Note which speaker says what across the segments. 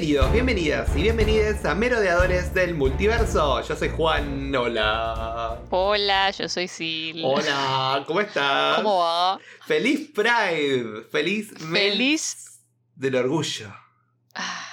Speaker 1: Bienvenidos, bienvenidas y bienvenidas a Merodeadores del Multiverso. Yo soy Juan, hola.
Speaker 2: Hola, yo soy Sil.
Speaker 1: Hola, ¿cómo estás?
Speaker 2: ¿Cómo va?
Speaker 1: Feliz Pride, feliz mes
Speaker 2: Feliz.
Speaker 1: del orgullo.
Speaker 2: Ah,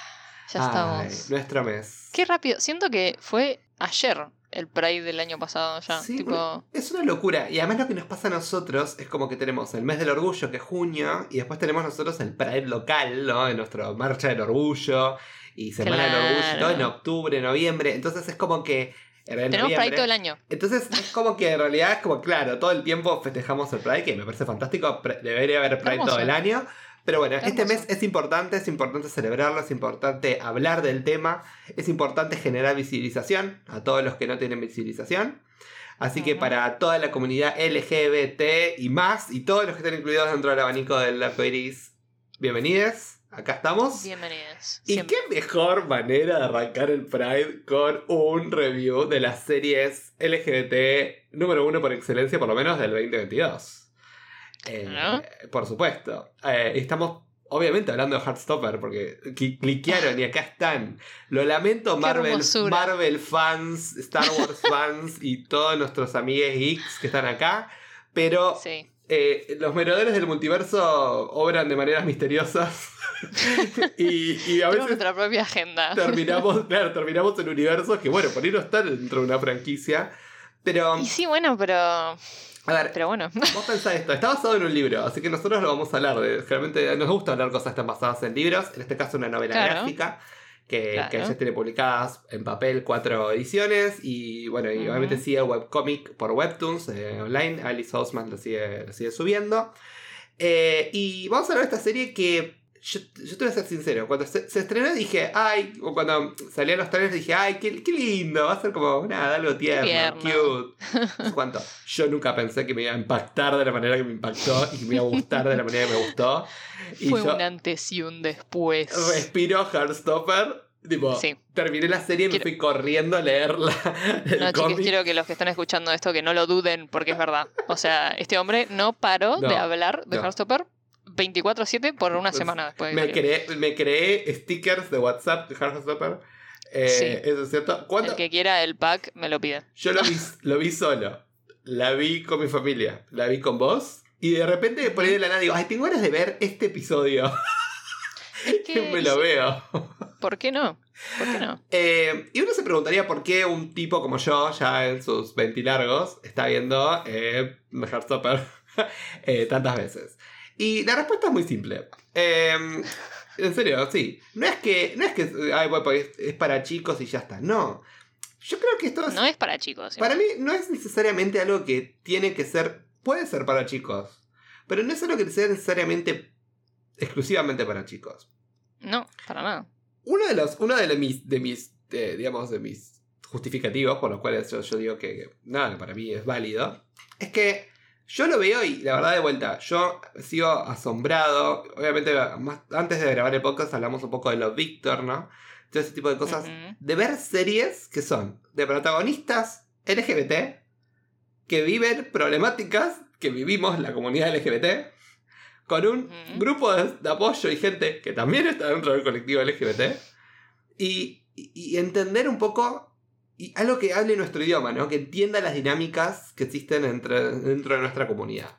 Speaker 2: ya
Speaker 1: Ay,
Speaker 2: estamos.
Speaker 1: nuestro mes.
Speaker 2: Qué rápido. Siento que fue ayer el Pride del año pasado ya.
Speaker 1: Sí,
Speaker 2: tipo,
Speaker 1: Es una locura. Y además lo que nos pasa a nosotros es como que tenemos el mes del orgullo, que es junio, y después tenemos nosotros el Pride local, ¿no? En nuestro Marcha del Orgullo, y Semana del. Orgullo, todo en octubre, noviembre. Entonces es como que... en
Speaker 2: tenemos Pride todo el año.
Speaker 1: Entonces es como que en realidad es como, claro, todo el tiempo festejamos el Pride, que me parece fantástico, debería haber Pride
Speaker 2: Hermoso.
Speaker 1: todo el año. Pero bueno, este mes es importante, es importante celebrarlo, es importante hablar del tema, es importante generar visibilización a todos los que no tienen visibilización. Así que para toda la comunidad LGBT y más, y todos los que están incluidos dentro del abanico del arcoiris, bienvenidos, acá estamos.
Speaker 2: Bienvenidos.
Speaker 1: Y
Speaker 2: Siempre.
Speaker 1: qué mejor manera de arrancar el Pride con un review de las series LGBT número uno por excelencia, por lo menos del 2022. Eh,
Speaker 2: ¿No?
Speaker 1: Por supuesto. Eh, estamos obviamente hablando de Heartstopper porque cli- cliquearon y acá están. Lo lamento, Marvel. Marvel fans, Star Wars fans y todos nuestros amigos geeks que están acá. Pero
Speaker 2: Sí.
Speaker 1: eh, los merodeadores del multiverso obran de maneras misteriosas. y, y a veces
Speaker 2: nuestra propia agenda.
Speaker 1: terminamos, claro, terminamos en universos que, bueno, por ahí no están dentro de una franquicia. Pero,
Speaker 2: Y sí, bueno, pero.
Speaker 1: A ver,
Speaker 2: Pero bueno.
Speaker 1: vos pensás esto, está basado en un libro, así que nosotros lo vamos a hablar. De, generalmente nos gusta hablar cosas tan basadas en libros, en este caso una novela
Speaker 2: Claro.
Speaker 1: gráfica. Que,
Speaker 2: Claro.
Speaker 1: que ya tiene publicadas en papel cuatro ediciones y bueno, y obviamente sigue webcomic por Webtoons eh, online, Alice lo sigue, lo sigue subiendo. Eh, y vamos a hablar de esta serie que yo, yo te voy a ser sincero, cuando se, se estrenó dije, ay, o cuando salían los trailers dije, ay, qué, qué lindo, va a ser como nada, algo tierno,
Speaker 2: Tierno.
Speaker 1: cute. No sé cuánto. Yo nunca pensé que me iba a impactar de la manera que me impactó y que me iba a gustar de la manera que me gustó. Y
Speaker 2: Fue
Speaker 1: yo
Speaker 2: un antes y un después.
Speaker 1: respiro Heartstopper. Tipo,
Speaker 2: Sí.
Speaker 1: terminé la serie y me fui corriendo a leerla.
Speaker 2: No,
Speaker 1: cómic.
Speaker 2: chicos, quiero que los que están escuchando esto que no lo duden porque es verdad. O sea, este hombre no paró
Speaker 1: No,
Speaker 2: de hablar de
Speaker 1: no.
Speaker 2: Heartstopper 24-7 por una
Speaker 1: Pues,
Speaker 2: semana después de
Speaker 1: me, creé, me creé stickers de WhatsApp de Heartstopper. Eh,
Speaker 2: Sí.
Speaker 1: Eso es cierto. ¿Cuándo?
Speaker 2: El que quiera el pack me lo pide.
Speaker 1: Yo lo vi, lo vi solo. La vi con mi familia. La vi con vos. Y de repente por ahí de la nada digo, ay, tengo ganas de ver este episodio.
Speaker 2: Es que,
Speaker 1: me lo veo.
Speaker 2: ¿Por qué no? ¿Por qué no?
Speaker 1: Eh, y uno se preguntaría por qué un tipo como yo, ya en sus 20 largos, está viendo eh, Heartstopper eh, tantas veces. Y la respuesta es muy simple. Eh, en serio, sí. No es que, no es que ay, bueno, porque es, es para chicos y ya está. No. Yo creo que esto es,
Speaker 2: No es para chicos.
Speaker 1: para mí no es necesariamente algo que tiene que ser. Puede ser para chicos. Pero no es algo que sea necesariamente exclusivamente para chicos.
Speaker 2: No, para nada.
Speaker 1: Uno de los, uno de, los mis, de mis, eh, digamos, de mis justificativos por los cuales yo, yo digo que, que nada, para mí es válido, es que yo lo veo y la verdad de vuelta, yo sigo asombrado, obviamente más, antes de grabar el podcast hablamos un poco de lo Victor, ¿no? Todo ese tipo de cosas, de ver series que son de protagonistas LGBT que viven problemáticas que vivimos la comunidad LGBT con un grupo de, de apoyo y gente que también está dentro del colectivo LGBT y- y entender un poco y algo que hable nuestro idioma, ¿no? Que entienda las dinámicas que existen entre, dentro de nuestra comunidad,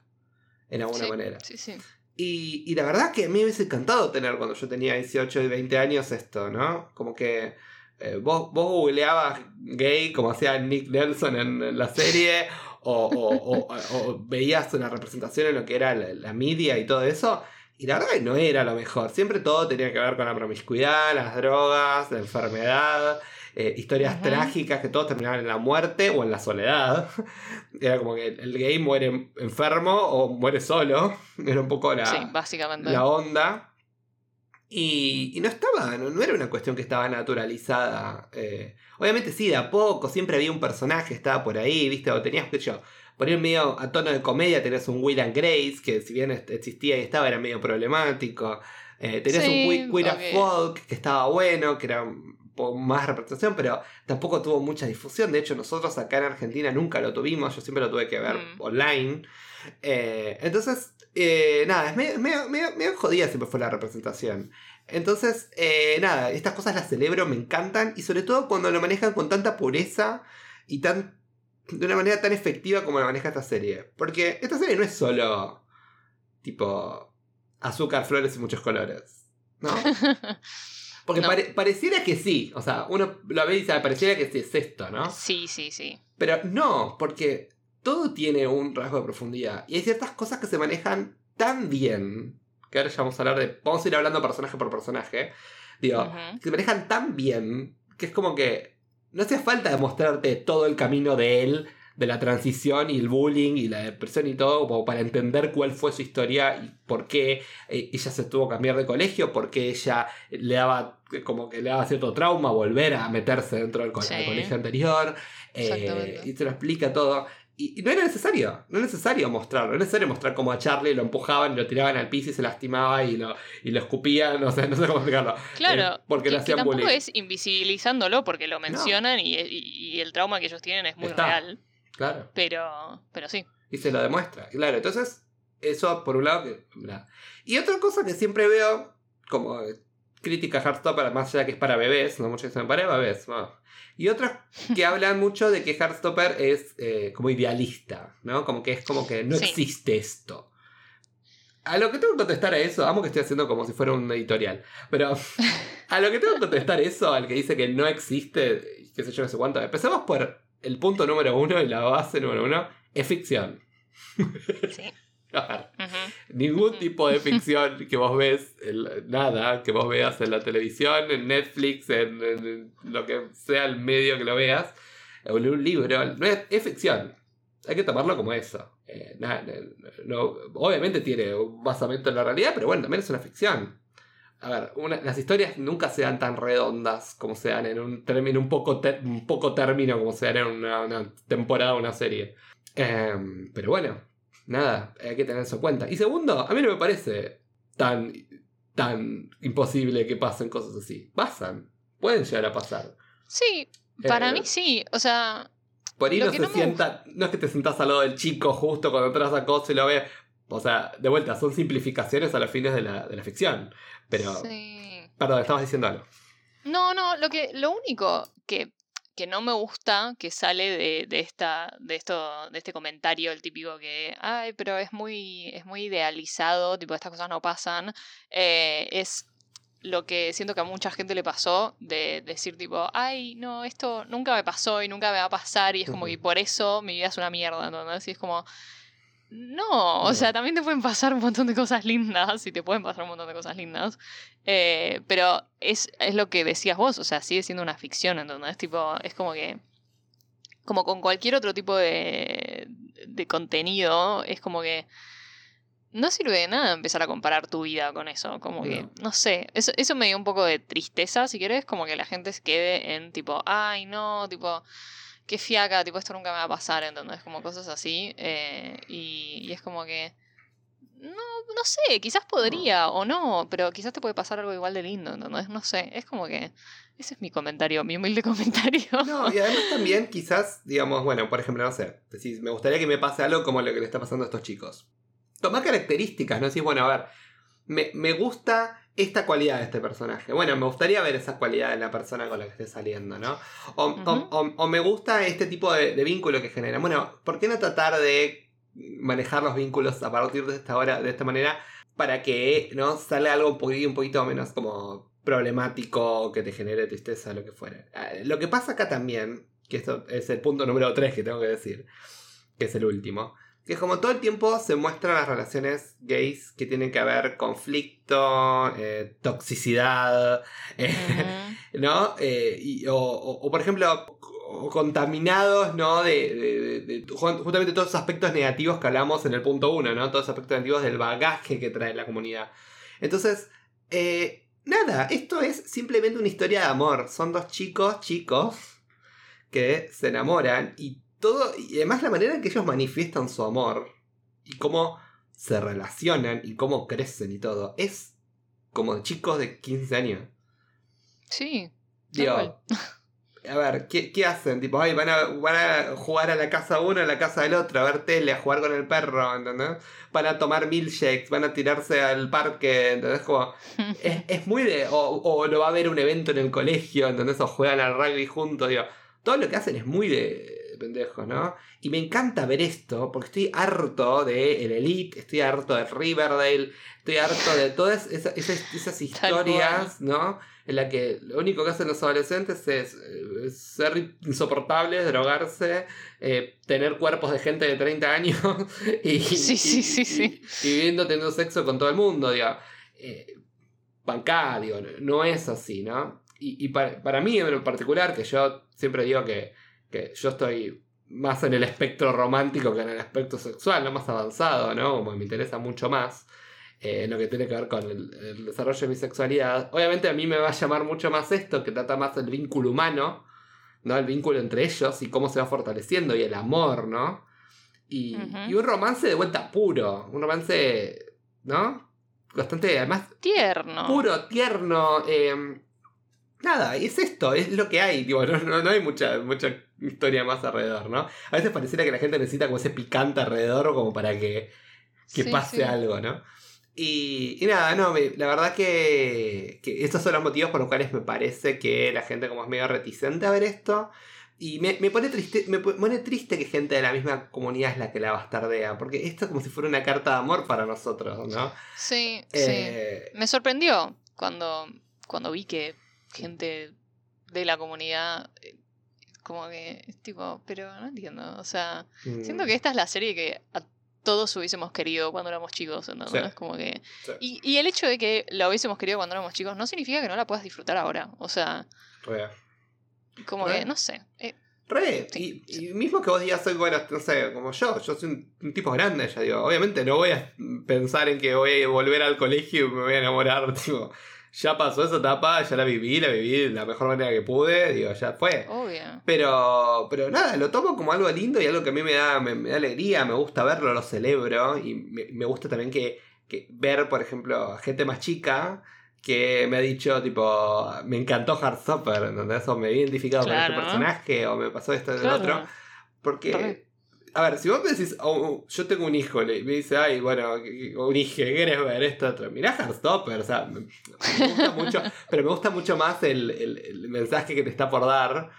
Speaker 1: en alguna
Speaker 2: Sí,
Speaker 1: manera.
Speaker 2: Sí, sí.
Speaker 1: Y, y la verdad que a mí me hubiese encantado tener cuando yo tenía 18 y 20 años esto, ¿no? Como que eh, vos, vos googleabas gay como hacía Nick Nelson en, en la serie, o, o- o- o veías una representación en lo que era la, la media y todo eso, y la verdad que no era lo mejor. Siempre todo tenía que ver con la promiscuidad, las drogas, la enfermedad. Eh, historias trágicas que todos terminaban en la muerte o en la soledad. Era como que el gay muere enfermo o muere solo. Era un poco la,
Speaker 2: Sí, básicamente.
Speaker 1: la onda. Y, y no estaba, no, no era una cuestión que estaba naturalizada. eh. obviamente sí, de a poco, siempre había un personaje, estaba por ahí, ¿viste? O tenías, que yo, por ir medio a tono de comedia, tenías un Will and Grace, que si bien existía y estaba, era medio problemático. Eh, tenías
Speaker 2: Sí,
Speaker 1: un Queer, Queer as
Speaker 2: ok.
Speaker 1: Folk, que estaba bueno, que era más representación, pero tampoco tuvo mucha difusión. De hecho, nosotros acá en Argentina nunca lo tuvimos, yo siempre lo tuve que ver
Speaker 2: Mm.
Speaker 1: online. Eh, entonces, eh, nada, es medio, medio, medio- medio jodida siempre fue la representación. Entonces, eh, nada, estas cosas las celebro, me encantan. Y sobre todo cuando lo manejan con tanta pureza y tan. de una manera tan efectiva como lo maneja esta serie. Porque esta serie no es solo. tipo. azúcar, flores y muchos colores. ¿No? Porque
Speaker 2: No.
Speaker 1: pare- pareciera que sí. O sea, uno lo ve y dice, "Ah, pareciera que sí es esto, ¿no?
Speaker 2: Sí, sí, sí.
Speaker 1: Pero no, porque todo tiene un rasgo de profundidad. Y hay ciertas cosas que se manejan tan bien. Que ahora ya vamos a hablar de. Vamos a ir hablando personaje por personaje. Digo, que se manejan tan bien que es como que. No hace falta demostrarte todo el camino de él, de la transición y el bullying y la depresión y todo, como para entender cuál fue su historia y por qué eh, ella se tuvo que cambiar de colegio, por qué ella le daba como que le daba cierto trauma volver a meterse dentro del co-
Speaker 2: Sí.
Speaker 1: del colegio anterior. eh, y te lo explica todo. Y, y no era necesario, no era necesario mostrarlo, no era necesario mostrar cómo a Charlie lo empujaban y lo tiraban al piso y se lastimaba y lo, y lo escupían, o sea, no sé cómo explicarlo.
Speaker 2: Claro,
Speaker 1: Eh, porque
Speaker 2: que, que
Speaker 1: hacían
Speaker 2: tampoco
Speaker 1: bullying.
Speaker 2: es invisibilizándolo porque lo mencionan y, y- y el trauma que ellos tienen es muy
Speaker 1: Está.
Speaker 2: real,
Speaker 1: Claro.
Speaker 2: pero, pero sí.
Speaker 1: Y se lo demuestra. Claro, entonces, eso por un lado. Que. Y otra cosa que siempre veo, como crítica a Heartstopper, más allá que es para bebés, no muchos dicen para bebés. no. Y otras que hablan mucho de que Heartstopper es eh, como idealista, ¿no? Como que es como que no
Speaker 2: Sí.
Speaker 1: existe esto. A lo que tengo que contestar a eso, amo que estoy haciendo como si fuera un editorial, pero a lo que tengo que contestar eso, al que dice que no existe, qué sé yo, no sé cuánto, empecemos por el punto número uno y la base número uno, es ficción.
Speaker 2: sí. Ujú.
Speaker 1: Ningún tipo de ficción que vos ves, nada, que vos veas en la televisión, en Netflix, en, en- en lo que sea el medio que lo veas, o en un libro, no es, es ficción. Hay que tomarlo como eso. Eh, no- obviamente tiene un basamento en la realidad, pero bueno, también es una ficción. A ver, una- las historias nunca se dan tan redondas como se dan en un término, un poco, ter- un poco término como se dan en una, una temporada o una serie. Em, pero bueno, nada, hay que tener eso en cuenta. Y segundo, a mí no me parece tan, tan imposible que pasen cosas así. Pasan, pueden llegar a pasar.
Speaker 2: Sí, para
Speaker 1: Eh,
Speaker 2: mí sí. O sea,
Speaker 1: Por ahí no se
Speaker 2: no me
Speaker 1: sienta, no es que te sentás al lado del chico justo cuando entras a cosa y lo ves. O sea, de vuelta, son simplificaciones a los fines de la, de la ficción. Pero,
Speaker 2: sí.
Speaker 1: perdón, estabas diciendo algo.
Speaker 2: No, no, lo que, lo único que, que no me gusta que sale de, de esta, de esto, de este comentario, el típico que, ay, pero es muy, es muy idealizado, tipo, estas cosas no pasan, eh, es lo que siento que a mucha gente le pasó de decir tipo, ay, no, esto nunca me pasó y nunca me va a pasar y es como que por eso mi vida es una mierda, ¿entendés? Y es como, no, o
Speaker 1: No.
Speaker 2: sea, también te pueden pasar un montón de cosas lindas y te pueden pasar un montón de cosas lindas. Eh, pero es, es lo que decías vos, o sea, sigue siendo una ficción, ¿entendés? Tipo, es como que. Como con cualquier otro tipo de, de contenido, es como que. No sirve de nada empezar a comparar tu vida con eso. Como que,
Speaker 1: No.
Speaker 2: no sé. Eso, eso me dio un poco de tristeza, si querés, como que la gente se quede en tipo, ay, no, tipo, qué fiaca, tipo, esto nunca me va a pasar, ¿entendés? Como cosas así. eh, y, y es como que. No, no sé, quizás podría o no, pero quizás te puede pasar algo igual de lindo, ¿entendés? No sé, es como que. Ese es mi comentario, mi humilde comentario.
Speaker 1: No, y además también quizás, digamos, bueno, por ejemplo, no sé, decís, me gustaría que me pase algo como lo que le está pasando a estos chicos. Tomá características, ¿no? Decís, bueno, a ver, me, me gusta esta cualidad de este personaje. Bueno, me gustaría ver esa cualidad en la persona con la que esté saliendo, ¿no? O, me gusta este tipo de, de vínculo que genera. Bueno, ¿por qué no tratar de manejar los vínculos a partir de esta hora, de esta manera, para que no salga algo un poquito, un poquito menos como problemático, que te genere tristeza, lo que fuera. Ah, Lo que pasa acá también, que esto es el punto número 3 que tengo que decir, que es el último, que es como todo el tiempo se muestran las relaciones gays que tienen que ver conflicto, eh, toxicidad, eh. ¿no? Eh, y- o, o- o, por ejemplo, o contaminados, ¿no? De, de- de- de- ju- justamente todos esos aspectos negativos que hablamos en el punto 1, ¿no? Todos esos aspectos negativos del bagaje que trae la comunidad. Entonces, nada, esto es simplemente una historia de amor. Son dos chicos, chicos, que se enamoran y todo, y además la manera en que ellos manifiestan su amor y cómo se relacionan y cómo crecen y todo, es como de chicos de 15 años.
Speaker 2: Sí.
Speaker 1: Digo, a ver, ¿qué, qué hacen? Tipo, ay, van a, van a jugar a la casa uno, a la casa del otro, a ver tele, a jugar con el perro, ¿entendés? Van a tomar milkshakes, van a tirarse al parque, ¿entendés? Como, es, es muy de. O, o no va a haber un evento en el colegio, ¿entendés? O juegan al rugby juntos, digo. Todo lo que hacen es muy de pendejos, ¿no? Y me encanta ver esto, porque estoy harto de el Elite, estoy harto de Riverdale, estoy harto de todas esas, esas, esas historias, ¿no? En la que lo único que hacen los adolescentes es, eh, ser insoportables, drogarse, eh, tener cuerpos de gente de 30 años y,
Speaker 2: Sí, sí, sí,
Speaker 1: y-
Speaker 2: sí.
Speaker 1: y viviendo teniendo sexo con todo el mundo, digo. Eh, bancá, digo, no, no es así, ¿no? Y, y para, para mí en particular, que yo siempre digo que, que yo estoy más en el espectro romántico que en el espectro sexual, no más avanzado, ¿no? Como me interesa mucho más eh, lo que tiene que ver con el, el desarrollo de mi sexualidad. Obviamente a mí me va a llamar mucho más esto, que trata más del vínculo humano, ¿no? El vínculo entre ellos y cómo se va fortaleciendo y el amor, ¿no? Y, y un romance de vuelta puro, un romance, ¿no? Bastante, además,
Speaker 2: Tierno.
Speaker 1: puro, tierno. eh, nada, es esto, es lo que hay. Digo, no, no- no hay mucha, mucha historia más alrededor, ¿no? A veces pareciera que la gente necesita como ese picante alrededor como para que, que
Speaker 2: Sí,
Speaker 1: pase
Speaker 2: sí.
Speaker 1: algo, ¿no? Y, y nada, no, me- la verdad que, que estos son los motivos por los cuales me parece que la gente como es medio reticente a ver esto. Y me, me pone triste, me pone triste que gente de la misma comunidad es la que la bastardea, porque esto es como si fuera una carta de amor para nosotros, ¿no?
Speaker 2: Sí, sí.
Speaker 1: Eh,
Speaker 2: Me sorprendió cuando, cuando vi que gente de la comunidad como que es tipo, pero no entiendo, o sea,
Speaker 1: mm,
Speaker 2: siento que esta es la serie que a todos hubiésemos querido cuando éramos chicos, ¿no?
Speaker 1: Sí.
Speaker 2: Es como que
Speaker 1: Sí.
Speaker 2: y, y el hecho de que la hubiésemos querido cuando éramos chicos no significa que no la puedas disfrutar ahora, o sea, como que no sé, eh,
Speaker 1: Re,
Speaker 2: Sí.
Speaker 1: y, y mismo que vos digas soy bueno, no sé, como yo, yo soy un, un tipo grande, ya digo, obviamente no voy a pensar en que voy a volver al colegio y me voy a enamorar, tipo, ya pasó esa etapa, ya la viví, la viví de la mejor manera que pude, digo, ya fue.
Speaker 2: obvio.
Speaker 1: Pero, pero nada, lo tomo como algo lindo y algo que a mí me da, me, me da alegría, me gusta verlo, lo celebro y me, me gusta también que, que ver, por ejemplo, a gente más chica que me ha dicho, tipo, me encantó Heartstopper, ¿entendés? O me he identificado con
Speaker 2: Claro.
Speaker 1: este personaje, o me pasó esto lo
Speaker 2: Claro.
Speaker 1: otro. Porque. A ver, si vos me decís, oh, yo tengo un hijo, le- me dice, ay, bueno, un hijo, ¿qué querés ver esto, otro? Mirá Heartstopper, o sea, me, me gusta mucho, pero me gusta mucho más el, el- el mensaje que te está por dar.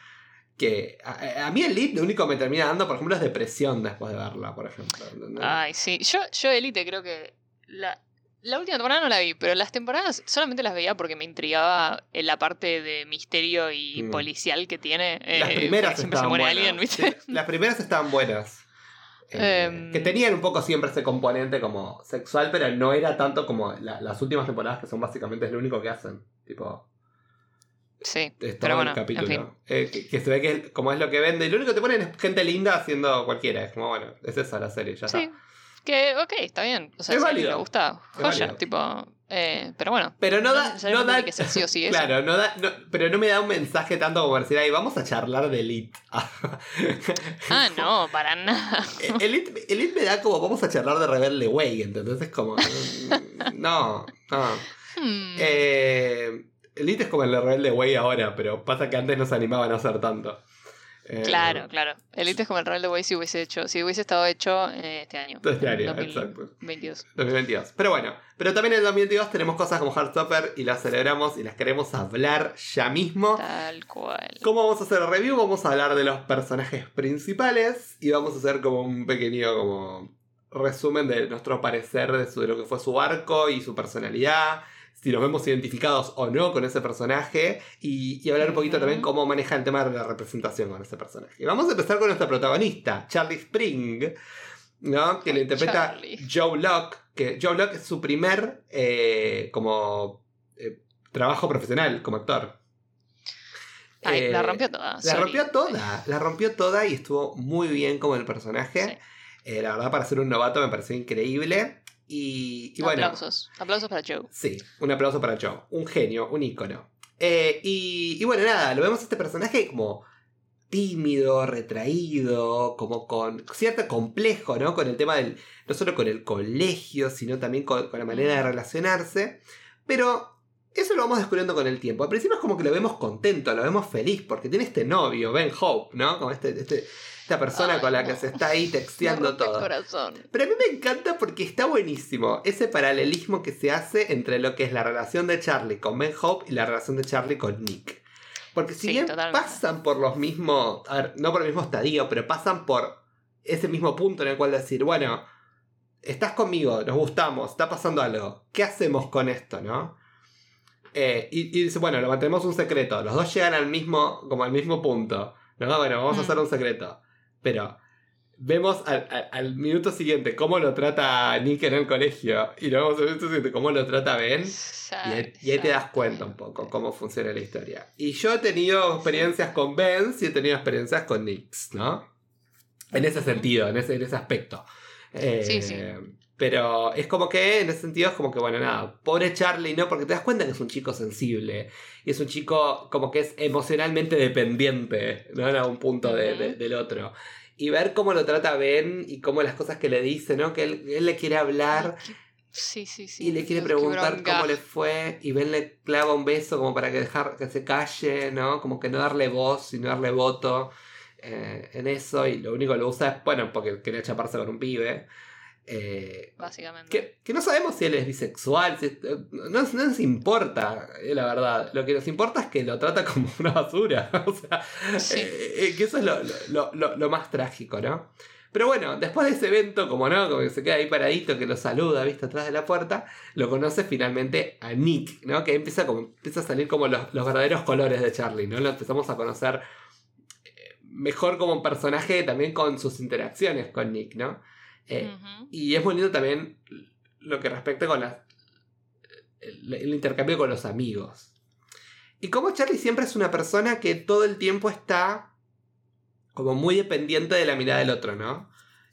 Speaker 1: Que a, a mí el lead lo único que me termina dando, por ejemplo, es depresión después de verla, por ejemplo.
Speaker 2: Ay, sí. Yo, yo Elite creo que la, la última temporada no la vi, pero las temporadas solamente las veía porque me intrigaba en la parte de misterio y
Speaker 1: Mm.
Speaker 2: policial que tiene.
Speaker 1: Las
Speaker 2: eh,
Speaker 1: primeras estaban buenas.
Speaker 2: alguien, ¿viste?
Speaker 1: Sí, las primeras estaban buenas. Eh, que tenían un poco siempre ese componente como sexual, pero no era tanto como la- las últimas temporadas que son básicamente es lo único que hacen. Tipo,
Speaker 2: Sí.
Speaker 1: es
Speaker 2: Pero bueno,
Speaker 1: el capítulo.
Speaker 2: en fin.
Speaker 1: Eh, que, que se ve que como es lo que vende. Y lo único que te ponen es gente linda haciendo cualquiera. Es como, bueno, es esa la serie, ya
Speaker 2: Sí.
Speaker 1: está.
Speaker 2: Que, ok, está bien. O sea,
Speaker 1: Es
Speaker 2: si
Speaker 1: válido.
Speaker 2: le gusta,
Speaker 1: Es
Speaker 2: joya.
Speaker 1: válido.
Speaker 2: Tipo, eh, pero bueno.
Speaker 1: Pero no da. No da
Speaker 2: que sí o sí eso.
Speaker 1: Claro, no da, no- pero no me da un mensaje tanto como decir, ahí vamos a charlar de Elite.
Speaker 2: Ah, no, para nada.
Speaker 1: Elite, Elite me da como, vamos a charlar de Rebelde Way, entonces es como, no, no.
Speaker 2: Hmm.
Speaker 1: Eh, Elite es como el de Rebelde Way ahora, pero pasa que antes no se animaban a hacer tanto. Eh,
Speaker 2: Claro, claro. Elite es como el rol de Way si hubiese hecho, si hubiese estado hecho eh, este año.
Speaker 1: Este año, exacto.
Speaker 2: 2022.
Speaker 1: 2022. Pero bueno, pero también en el 2022 tenemos cosas como Heartstopper y las celebramos y las queremos hablar ya mismo.
Speaker 2: Tal cual.
Speaker 1: ¿Cómo vamos a hacer el review? Vamos a hablar de los personajes principales y vamos a hacer como un pequeño como resumen de nuestro parecer de, su- de lo que fue su arco y su personalidad, si nos vemos identificados o no con ese personaje y, y hablar un poquito
Speaker 2: Ujú.
Speaker 1: también cómo maneja el tema de la representación con ese personaje. Y vamos a empezar con nuestra protagonista, Charlie Spring, ¿no? que le interpreta
Speaker 2: Charlie.
Speaker 1: Joe Locke, que Joe Locke es su primer eh, como eh, trabajo profesional como actor.
Speaker 2: Ay,
Speaker 1: Eh,
Speaker 2: la rompió toda.
Speaker 1: la
Speaker 2: sorry.
Speaker 1: rompió toda, la rompió toda y estuvo muy bien como el personaje.
Speaker 2: Sí.
Speaker 1: La verdad, para ser un novato me pareció increíble. Y, y bueno,
Speaker 2: Aplausos. Aplausos para Joe.
Speaker 1: sí, un aplauso para Joe. Un genio, un ícono. Eh, y, y bueno, nada, lo vemos a este personaje como tímido, retraído, como con cierto complejo, ¿no? Con el tema del, no solo con el colegio, sino también con, con la manera de relacionarse. Pero Eso lo vamos descubriendo con el tiempo. Al principio es como que lo vemos contento, lo vemos feliz, porque tiene este novio, Ben Hope, ¿no? Como este, este, esta persona
Speaker 2: Ay,
Speaker 1: con la
Speaker 2: no.
Speaker 1: que se está ahí texteando todo.
Speaker 2: corazón.
Speaker 1: Pero a mí me encanta porque está buenísimo ese paralelismo que se hace entre lo que es la relación de Charlie con Ben Hope y la relación de Charlie con Nick. Porque si
Speaker 2: Sí,
Speaker 1: bien
Speaker 2: totalmente.
Speaker 1: pasan por los mismos, a ver, no por el mismo estadio, pero pasan por ese mismo punto en el cual decir, bueno, estás conmigo, nos gustamos, está pasando algo, ¿qué hacemos con esto, no? Eh, y, y dice, bueno, lo mantenemos un secreto, los dos llegan al mismo, como al mismo punto, ¿no? Bueno, vamos a
Speaker 2: Mm.
Speaker 1: hacer un secreto, pero vemos al, al- al minuto siguiente cómo lo trata Nick en el colegio y luego vemos al minuto siguiente cómo lo trata Ben. Y ahí, y ahí te das cuenta un poco cómo funciona la historia. Y yo he tenido experiencias con Ben y he tenido experiencias con Nix, ¿no? En ese sentido, en ese, en ese aspecto. Eh,
Speaker 2: Sí, sí.
Speaker 1: Pero es como que, en ese sentido, es como que, bueno, nada, pobre Charlie, ¿no? Porque te das cuenta que es un chico sensible. Y es un chico como que es emocionalmente dependiente, ¿no? En algún punto de- del otro. Y ver cómo lo trata Ben y cómo las cosas que le dice, ¿no? Que él, él le quiere hablar.
Speaker 2: Sí, sí, sí.
Speaker 1: Y le quiere preguntar cómo le fue y Ben le clava un beso como para que dejar que se calle, ¿no? Como que no darle voz y no darle voto eh, en eso y lo único que lo usa es, bueno, porque quería chaparse con un pibe. Eh,
Speaker 2: Básicamente.
Speaker 1: que, que no sabemos si él es bisexual, si es- no, no nos importa, eh, la verdad. Lo que nos importa es que lo trata como una basura. o sea,
Speaker 2: Sí.
Speaker 1: eh, eh, que eso es lo, lo- lo- lo más trágico, ¿no? Pero bueno, después de ese evento, como no, como que se queda ahí paradito, que lo saluda, viste, atrás de la puerta, lo conoce finalmente a Nick, ¿no? Que empieza, como, empieza a salir como los, los verdaderos colores de Charlie, ¿no? Lo empezamos a conocer eh, mejor como personaje también con sus interacciones con Nick, ¿no? Eh, y es muy lindo también lo que respecta con las, el, el intercambio con los amigos. Y como Charlie siempre es una persona que todo el tiempo está como muy dependiente de la mirada del otro, ¿no?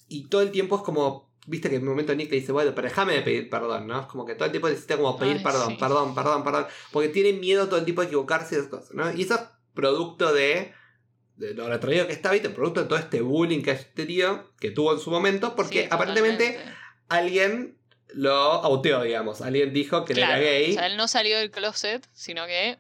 Speaker 1: Y todo el tiempo es como, viste que en un momento Nick le dice, bueno, pero déjame de pedir perdón, ¿no? Es como que todo el tiempo necesita como pedir
Speaker 2: Ay,
Speaker 1: perdón,
Speaker 2: sí.
Speaker 1: perdón, perdón, perdón, porque tiene miedo todo el tiempo de equivocarse y esas cosas, ¿no? Y eso es producto de, de lo retraído que está, ¿viste? Producto de todo este bullying que tenido, que tuvo en su momento, porque
Speaker 2: Sí,
Speaker 1: aparentemente
Speaker 2: totalmente.
Speaker 1: alguien lo auteó, digamos. Alguien dijo que
Speaker 2: Claro,
Speaker 1: era gay.
Speaker 2: O sea, él no salió del closet, sino que.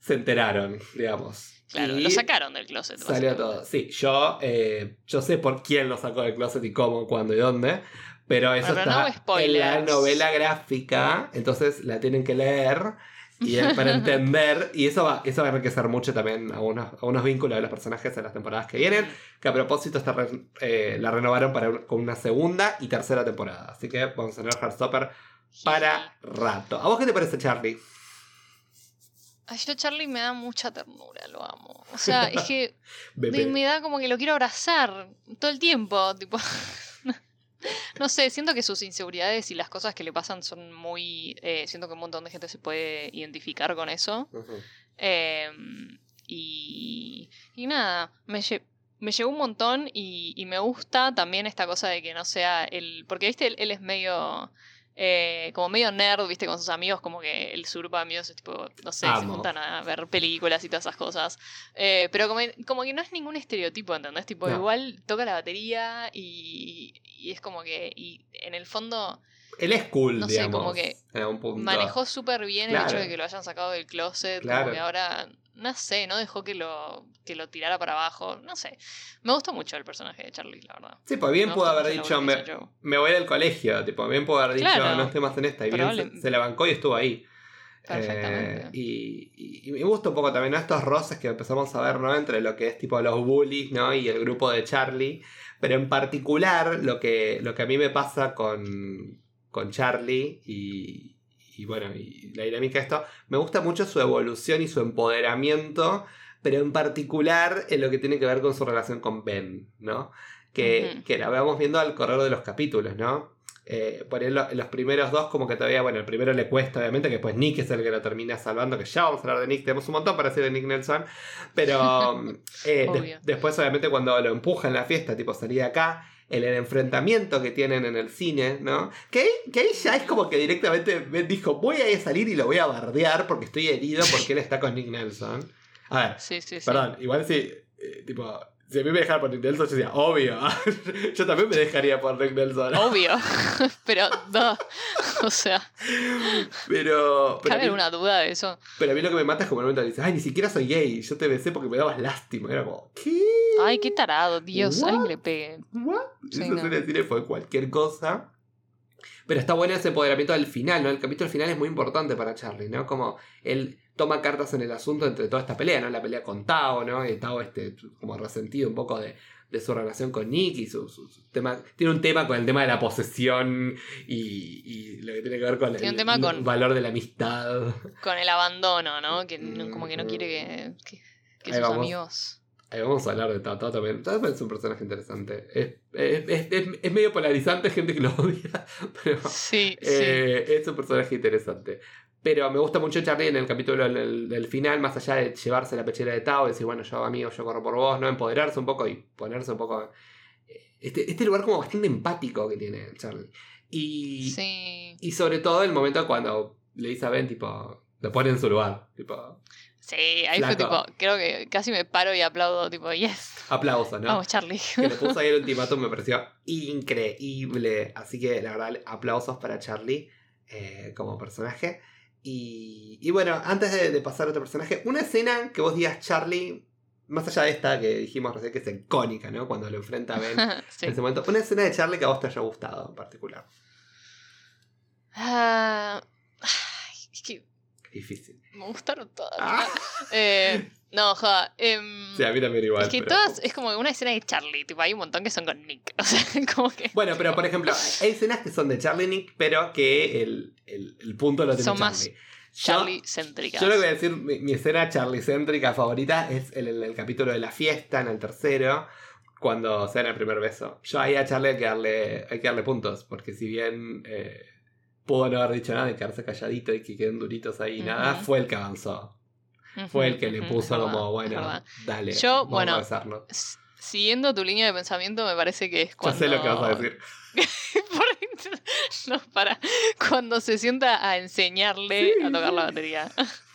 Speaker 1: Se enteraron, digamos.
Speaker 2: Claro,
Speaker 1: Y
Speaker 2: lo sacaron del closet.
Speaker 1: Salió todo. Sí, yo, eh, yo sé por quién lo sacó del closet y cómo, cuándo y dónde. Pero eso
Speaker 2: pero no
Speaker 1: está en la novela gráfica. Entonces la tienen que leer. Y es para entender. Y eso va, eso va a enriquecer mucho también a unos, a unos vínculos de los personajes en las temporadas que vienen. Que a propósito está re- eh, la renovaron para un- con una segunda y tercera temporada. Así que vamos a tener Heartstopper para rato. ¿A vos qué te parece, Charlie?
Speaker 2: Ay, yo Charlie me da mucha ternura, lo amo. O sea, es que me da como que lo quiero abrazar todo el tiempo, tipo. No sé, siento que sus inseguridades y las cosas que le pasan son muy... eh, siento que un montón de gente se puede identificar con eso. Eh, y, y nada, me, lle- me llegó un montón y, y me gusta también esta cosa de que no sea el... Porque, viste, él, él es medio... eh, como medio nerd, viste, con sus amigos, como que el su grupo de amigos es tipo, no sé, se juntan a ver películas y todas esas cosas. Eh, pero como, como que no es ningún estereotipo, ¿entendés? Tipo,
Speaker 1: No.
Speaker 2: igual toca la batería y, y es como que, y en el fondo
Speaker 1: Él es cool,
Speaker 2: No sé,
Speaker 1: digamos.
Speaker 2: como que manejó súper bien el hecho de que lo hayan sacado del closet,
Speaker 1: Claro.
Speaker 2: como que ahora, no sé, no dejó que lo, que lo tirara para abajo, no sé. Me gustó mucho el personaje de Charlie, la verdad.
Speaker 1: Sí, pues bien
Speaker 2: Me
Speaker 1: pudo haber dicho, me, voy del colegio. Tipo, bien pudo haber dicho, no estoy más en esta. Y bien se, se la bancó y estuvo ahí.
Speaker 2: Perfectamente.
Speaker 1: Eh, y, y- y me gusta un poco también estos roces que empezamos a ver ¿no? entre lo que es tipo los bullies ¿no? y el grupo de Charlie. Pero en particular lo que, lo que a mí me pasa con, con Charlie y, y bueno, y la dinámica de esto, me gusta mucho su evolución y su empoderamiento, pero en particular en lo que tiene que ver con su relación con Ben, ¿no? Que, que la vamos viendo al correr de los capítulos, ¿no? Eh, por lo- los primeros dos, como que todavía, bueno, el primero le cuesta, obviamente, que después Nick es el que lo termina salvando, que ya vamos a hablar de Nick, tenemos un montón para decir de Nick Nelson, pero eh, de- después, obviamente, cuando lo empuja en la fiesta, tipo salí de acá, en el enfrentamiento que tienen en el cine, ¿no? Que ahí, que ahí ya es como que directamente dijo, voy a salir y lo voy a bardear porque estoy herido porque él está con Nick Nelson. A ver,
Speaker 2: Sí, sí, sí.
Speaker 1: Perdón, igual si, eh, tipo, si a mí me dejara por Nick Nelson, yo decía, obvio. yo también me dejaría por Nick Nelson.
Speaker 2: Obvio. pero no. O sea,
Speaker 1: Pero. Pero
Speaker 2: ¿cabe alguna duda de eso?
Speaker 1: pero a mí lo que me mata es como el momento que dices, ay, ni siquiera soy gay. Yo te besé porque me dabas lástima. Era como, ¿qué?
Speaker 2: Ay, qué tarado, Dios, alguien le pegue.
Speaker 1: ¿What?
Speaker 2: Sí,
Speaker 1: Eso
Speaker 2: no.
Speaker 1: suele decir fue cualquier cosa. Pero está bueno ese empoderamiento del final, ¿no? El capítulo final es muy importante para Charlie, ¿no? Como él toma cartas en el asunto entre toda esta pelea, ¿no? La pelea con Tao, ¿no? Y Tao, este, como resentido un poco de, de su relación con Nick y su, su- su tema. Tiene un tema con el tema de la posesión y, y lo que tiene que ver con el,
Speaker 2: un tema con-
Speaker 1: el valor de la amistad.
Speaker 2: Con el abandono, ¿no? Que no- como que no quiere que, que, que
Speaker 1: Ahí
Speaker 2: sus
Speaker 1: vamos.
Speaker 2: amigos.
Speaker 1: Ahí vamos a hablar de Tao. Tao también. Tao también es un personaje interesante. Es, es, es- medio polarizante, gente que lo odia, pero
Speaker 2: Sí, sí.
Speaker 1: eh, es un personaje interesante. Pero me gusta mucho Charlie en el capítulo del, del final, más allá de llevarse la pechera de Tao y decir, bueno, yo amigo, yo corro por vos, ¿no? Empoderarse un poco y ponerse un poco. eh, Este, este lugar como bastante empático que tiene Charlie. Y,
Speaker 2: Sí.
Speaker 1: y sobre todo el momento cuando le dice a Ben, tipo, lo pone en su lugar. Tipo,
Speaker 2: Sí, ahí fue tipo, creo que casi me paro y aplaudo, tipo, yes.
Speaker 1: aplauso, ¿no?
Speaker 2: Vamos, Charlie.
Speaker 1: que le puso ahí el ultimátum me pareció increíble. Así que la verdad, aplausos para Charlie eh, como personaje. Y, y bueno, antes de, de pasar a otro personaje, una escena que vos digas Charlie, más allá de esta que dijimos recién que es icónica, ¿no? Cuando lo enfrenta a Ben
Speaker 2: sí.
Speaker 1: en ese momento, una escena de Charlie que a vos te haya gustado en particular.
Speaker 2: Es que
Speaker 1: Difícil.
Speaker 2: Me gustaron todas.
Speaker 1: Ah.
Speaker 2: Eh, no, joda. em,
Speaker 1: Sí, a mí también igual.
Speaker 2: es que
Speaker 1: pero-
Speaker 2: todas es como una escena de Charlie, tipo, hay un montón que son con Nick. O sea, como que.
Speaker 1: Bueno, pero por ejemplo, hay escenas que son de Charlie y Nick, pero que el, el- el punto lo tiene
Speaker 2: Son más
Speaker 1: Charlie. Yo-
Speaker 2: Charlie céntricas.
Speaker 1: Yo lo que voy a decir, mi, mi escena charlicéntrica favorita es el, el- el capítulo de la fiesta, en el tercero, cuando se dan el primer beso. Yo ahí a Charlie hay que darle, hay que darle puntos, porque si bien eh, pudo no haber dicho nada y quedarse calladito y que queden duritos ahí y nada, fue el que avanzó. Fue el que le puso como, bueno, dale,
Speaker 2: Yo,
Speaker 1: vamos
Speaker 2: bueno,
Speaker 1: a besarnos.
Speaker 2: S- Siguiendo tu línea de pensamiento, me parece que es
Speaker 1: Ya
Speaker 2: cuando.
Speaker 1: sé lo que vas a decir.
Speaker 2: No, para. Cuando se sienta a enseñarle
Speaker 1: Sí,
Speaker 2: a tocar la batería.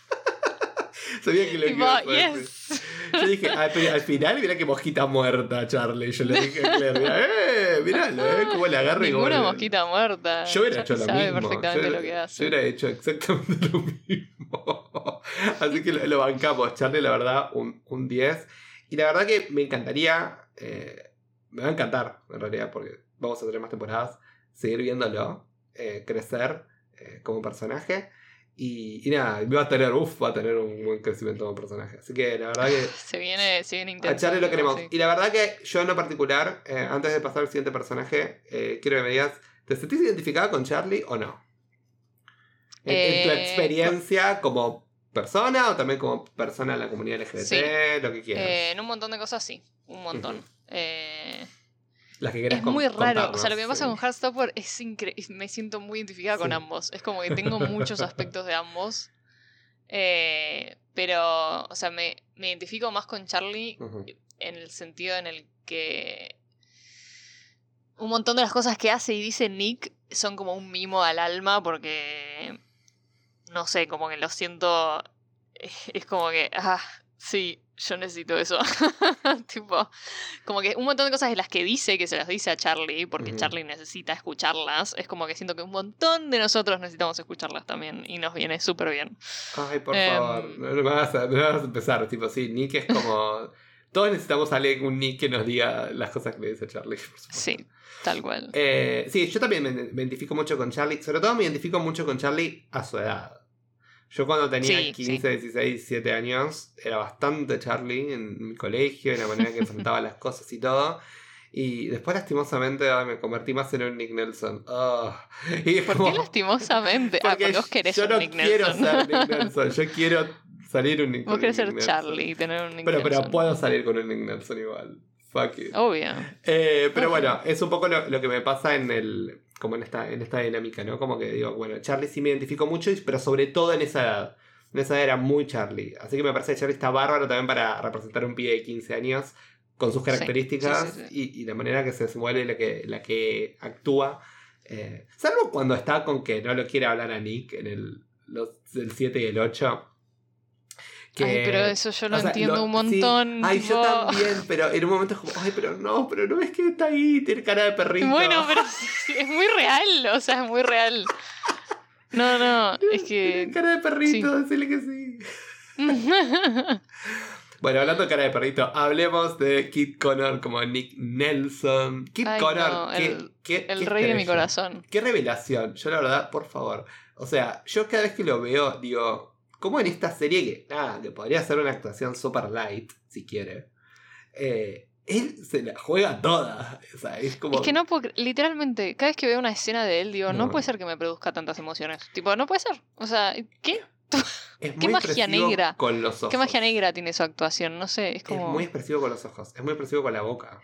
Speaker 1: Sabía que lo ibas a decir.
Speaker 2: yes.
Speaker 1: Yo dije, "Ah, pero al final, mira qué mosquita muerta, Charlie. Yo le dije a Claire, mira, eh, miralo, eh, cómo le agarra y
Speaker 2: Ninguna
Speaker 1: le-
Speaker 2: mosquita muerta.
Speaker 1: Yo hubiera hecho lo
Speaker 2: sabe
Speaker 1: mismo.
Speaker 2: perfectamente
Speaker 1: yo,
Speaker 2: lo que hace.
Speaker 1: yo hubiera hecho exactamente lo mismo. Así que lo, lo bancamos. Charlie, la verdad, un, un 10. Y la verdad que me encantaría. eh, me va a encantar, en realidad, porque vamos a tener más temporadas. Seguir viéndolo eh, crecer eh, como personaje. Y, y nada, va a tener, uff, va a tener un buen crecimiento como personaje. Así que la verdad que
Speaker 2: Se viene, se viene
Speaker 1: a. Charlie lo queremos.
Speaker 2: sí.
Speaker 1: Y la verdad que yo en lo particular, eh, antes de pasar al siguiente personaje, eh, quiero que me digas, ¿te sentís identificada con Charlie o no? En, en tu
Speaker 2: Eh,
Speaker 1: experiencia como persona o también como persona de la comunidad LGBT,
Speaker 2: Sí.
Speaker 1: lo que quieras.
Speaker 2: En un montón de cosas sí, un montón. Eh,
Speaker 1: Las que querés
Speaker 2: es muy raro. O sea, lo que me pasa
Speaker 1: sí.
Speaker 2: con Heartstopper es increíble. Me siento muy identificada con ambos. Es como que tengo muchos aspectos de ambos. Eh, pero, o sea, me, me identifico más con Charlie en el sentido en el que un montón de las cosas que hace y dice Nick son como un mimo al alma porque no sé, como que lo siento es como que ah, sí, yo necesito eso. tipo, como que un montón de cosas de las que dice que se las dice a Charlie porque. Charlie necesita escucharlas, es como que siento que un montón de nosotros necesitamos escucharlas también y nos viene súper bien.
Speaker 1: Ay, por
Speaker 2: Em,
Speaker 1: favor, no, vas a, no vas a empezar. Tipo, sí, Nick es como. Todos necesitamos a alguien, un Nick que nos diga las cosas que le dice Charlie. por.
Speaker 2: Sí, tal cual.
Speaker 1: Eh, sí, yo también me, me identifico mucho con Charlie. Sobre todo me identifico mucho con Charlie a su edad. Yo cuando tenía
Speaker 2: Sí,
Speaker 1: 15, 16, 17 años, era bastante Charlie en mi colegio, en la manera que enfrentaba las cosas y todo. Y después, lastimosamente, ay, me convertí más en un Nick Nelson. Ah. Y
Speaker 2: ¿Por
Speaker 1: como-
Speaker 2: qué lastimosamente? ah, porque vos querés
Speaker 1: yo
Speaker 2: un
Speaker 1: no
Speaker 2: Nick
Speaker 1: quiero
Speaker 2: Nelson.
Speaker 1: ser Nick Nelson, yo quiero salir un Nick
Speaker 2: Vos querés
Speaker 1: Nick
Speaker 2: ser
Speaker 1: Nelson.
Speaker 2: Charlie y tener un Nick
Speaker 1: Pero, pero
Speaker 2: Nelson.
Speaker 1: puedo salir con un Nick Nelson igual. Fuck it.
Speaker 2: Obvio.
Speaker 1: Eh, pero bueno, es un poco lo, lo que me pasa en el. como en esta, en esta dinámica, ¿no? Como que digo, bueno, Charlie sí me identifico mucho, pero sobre todo en esa edad. En esa edad era muy Charlie. Así que me parece que Charlie está bárbaro también para representar un pibe de 15 años con sus
Speaker 2: Sí,
Speaker 1: características
Speaker 2: sí, sí,
Speaker 1: Y, y la manera que se desenvuelve y la que, la que actúa. Eh, salvo cuando está con que no lo quiere hablar a Nick en el, los, el 7 y el 8. Que,
Speaker 2: Ay, pero eso yo lo
Speaker 1: sea,
Speaker 2: entiendo
Speaker 1: lo-
Speaker 2: un
Speaker 1: sí.
Speaker 2: montón.
Speaker 1: Ay, yo también, pero en un momento es como, ay, pero no, pero no es que está ahí, tiene cara de perrito.
Speaker 2: Bueno, pero sí, sí, es muy real, o sea, es muy real. No, no, es
Speaker 1: Tiene
Speaker 2: que...
Speaker 1: cara de perrito, decirle que sí. Bueno, hablando de cara de perrito, hablemos de Kit Connor como Nick Nelson. Kit
Speaker 2: Ay,
Speaker 1: Connor,
Speaker 2: no,
Speaker 1: qué,
Speaker 2: el-
Speaker 1: qué-
Speaker 2: El
Speaker 1: qué
Speaker 2: rey de mi corazón.
Speaker 1: Qué revelación. Yo la verdad, por favor. O sea, yo cada vez que lo veo, digo, como en esta serie que, nada, que podría ser una actuación super light, si quiere. eh, él se la juega toda. O sea, es como...
Speaker 2: Es que no puedo, literalmente, cada vez que veo una escena de él, digo, no,
Speaker 1: No.
Speaker 2: puede ser que me produzca tantas emociones. Tipo, no puede ser. O sea, ¿qué?
Speaker 1: es
Speaker 2: qué
Speaker 1: muy
Speaker 2: magia negra.
Speaker 1: Con los ojos.
Speaker 2: ¿Qué magia negra tiene su actuación? No sé, es como...
Speaker 1: Es muy expresivo con los ojos, es muy expresivo con la boca.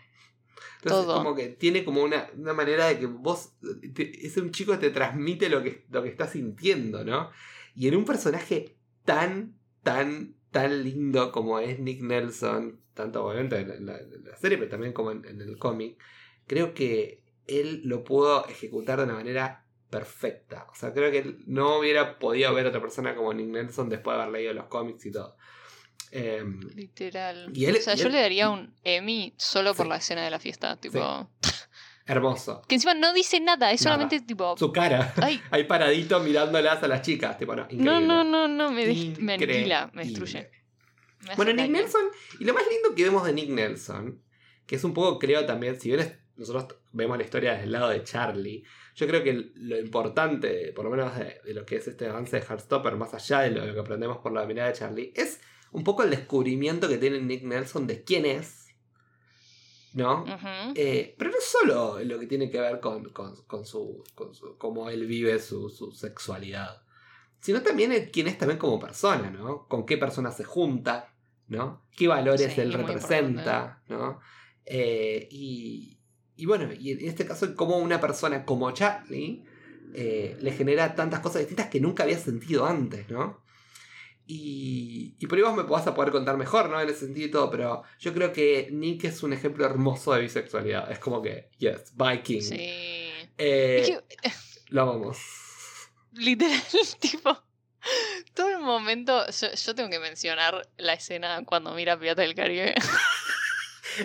Speaker 1: Entonces,
Speaker 2: Todo.
Speaker 1: como que tiene como una, una manera de que vos. te- es un chico que te transmite lo que, lo que está sintiendo, ¿no? Y en un personaje tan, tan, tan lindo como es Nick Nelson, tanto obviamente en la, en serie, pero también como en, en el cómic, creo que él lo pudo ejecutar de una manera perfecta. O sea, creo que él no hubiera podido ver a otra persona como Nick Nelson después de haber leído los cómics y todo. Em,
Speaker 2: Literal.
Speaker 1: Y él-
Speaker 2: o sea,
Speaker 1: y
Speaker 2: yo
Speaker 1: él-
Speaker 2: le daría un Emmy solo por la escena de la fiesta. Tipo.
Speaker 1: hermoso.
Speaker 2: Que encima no dice nada, es
Speaker 1: Nada.
Speaker 2: solamente tipo.
Speaker 1: Su cara.
Speaker 2: Ay,
Speaker 1: Ahí paradito mirándolas a las chicas. Tipo, no, increíble.
Speaker 2: no, no, no, no, me, me aniquila, me destruye. Me
Speaker 1: Bueno, Nick
Speaker 2: daño.
Speaker 1: Nelson. Y lo más lindo que vemos de Nick Nelson, que es un poco, creo también, si bien nosotros vemos la historia desde el lado de Charlie, yo creo que lo importante, por lo menos de, de lo que es este avance de Heartstopper, más allá de lo, de lo que aprendemos por la mirada de Charlie, es un poco el descubrimiento que tiene Nick Nelson de quién es. ¿No? Eh, pero no solo lo que tiene que ver con, con- con su, con su- cómo él vive su, su sexualidad, sino también el quién es también como persona, ¿no? Con qué persona se junta, ¿no? ¿Qué valores
Speaker 2: Sí,
Speaker 1: él representa, ¿no? Eh, y, y bueno, y en este caso, como una persona como Charlie eh, le genera tantas cosas distintas que nunca había sentido antes, ¿no? Y, y por ahí vos me vas a poder contar mejor, ¿no? En ese sentido y todo, pero yo creo que Nick es un ejemplo hermoso de bisexualidad. Es como que, yes, Viking.
Speaker 2: Sí.
Speaker 1: Eh,
Speaker 2: Es que,
Speaker 1: Lo amamos.
Speaker 2: literal, tipo. Todo el momento. Yo, yo tengo que mencionar la escena cuando mira Pirata del Caribe.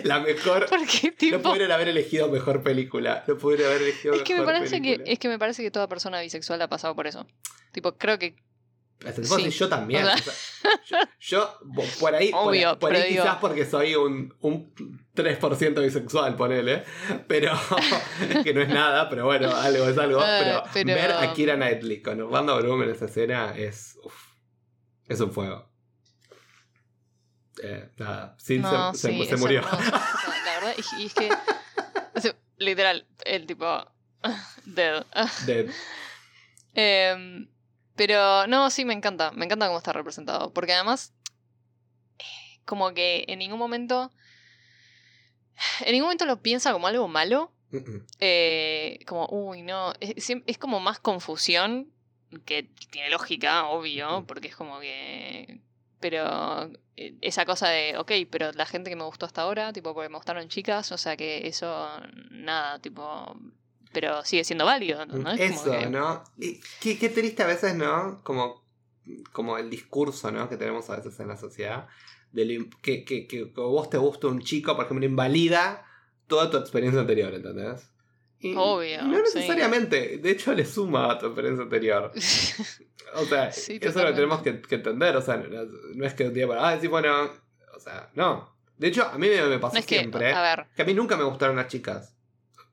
Speaker 1: La mejor.
Speaker 2: Porque,
Speaker 1: No
Speaker 2: tipo.
Speaker 1: pudieron haber elegido mejor película. No pudieron haber elegido
Speaker 2: Es que me
Speaker 1: mejor
Speaker 2: parece que,
Speaker 1: película.
Speaker 2: es que me parece que toda persona bisexual ha pasado por eso. Tipo, creo que
Speaker 1: Hasta
Speaker 2: sí.
Speaker 1: yo también.
Speaker 2: O sea-
Speaker 1: o sea, yo, por ahí, por-
Speaker 2: Obvio,
Speaker 1: por, ahí
Speaker 2: digo-
Speaker 1: quizás porque soy un, un 3% bisexual, ponele. Pero, que no es nada, pero bueno, algo es algo.
Speaker 2: Ah,
Speaker 1: pero,
Speaker 2: pero-
Speaker 1: ver a Kira Knightley con Orlando Bloom en esa escena es. uf, es un fuego. Eh, nada, Sil
Speaker 2: No,
Speaker 1: se,
Speaker 2: sí,
Speaker 1: murió.
Speaker 2: la verdad, y, y es que. o sea, literal, el tipo. Dead.
Speaker 1: De-
Speaker 2: Em, pero no, sí, me encanta. Me encanta cómo está representado. Porque además. eh, Como que en ningún momento. En ningún momento lo piensa como algo malo.
Speaker 1: Mm, mm.
Speaker 2: eh, como, uy, no. Es, es como más confusión. Que tiene lógica, obvio. Porque es como que. Pero eh, esa cosa de, ok, pero la gente que me gustó hasta ahora, tipo, porque me gustaron chicas, o sea que eso, nada, tipo, pero sigue siendo válido, ¿no? Es
Speaker 1: Eso,
Speaker 2: que-
Speaker 1: ¿no? Y qué, qué triste a veces, ¿no? Como, como el discurso, ¿no? Que tenemos a veces en la sociedad. De lo que, que, que, vos te gusta un chico, por ejemplo, invalida toda tu experiencia anterior, ¿entendés? Y
Speaker 2: Obvio,
Speaker 1: No
Speaker 2: sí.
Speaker 1: necesariamente, de hecho le suma a tu experiencia anterior. O sea,
Speaker 2: Sí,
Speaker 1: eso lo tenemos que, que entender, o sea, no, no es que un día para, ah, decir, bueno, o sea, no. De hecho, a mí me, me pasó
Speaker 2: no es que,
Speaker 1: siempre.
Speaker 2: a ver,
Speaker 1: Que a mí nunca me gustaron las chicas.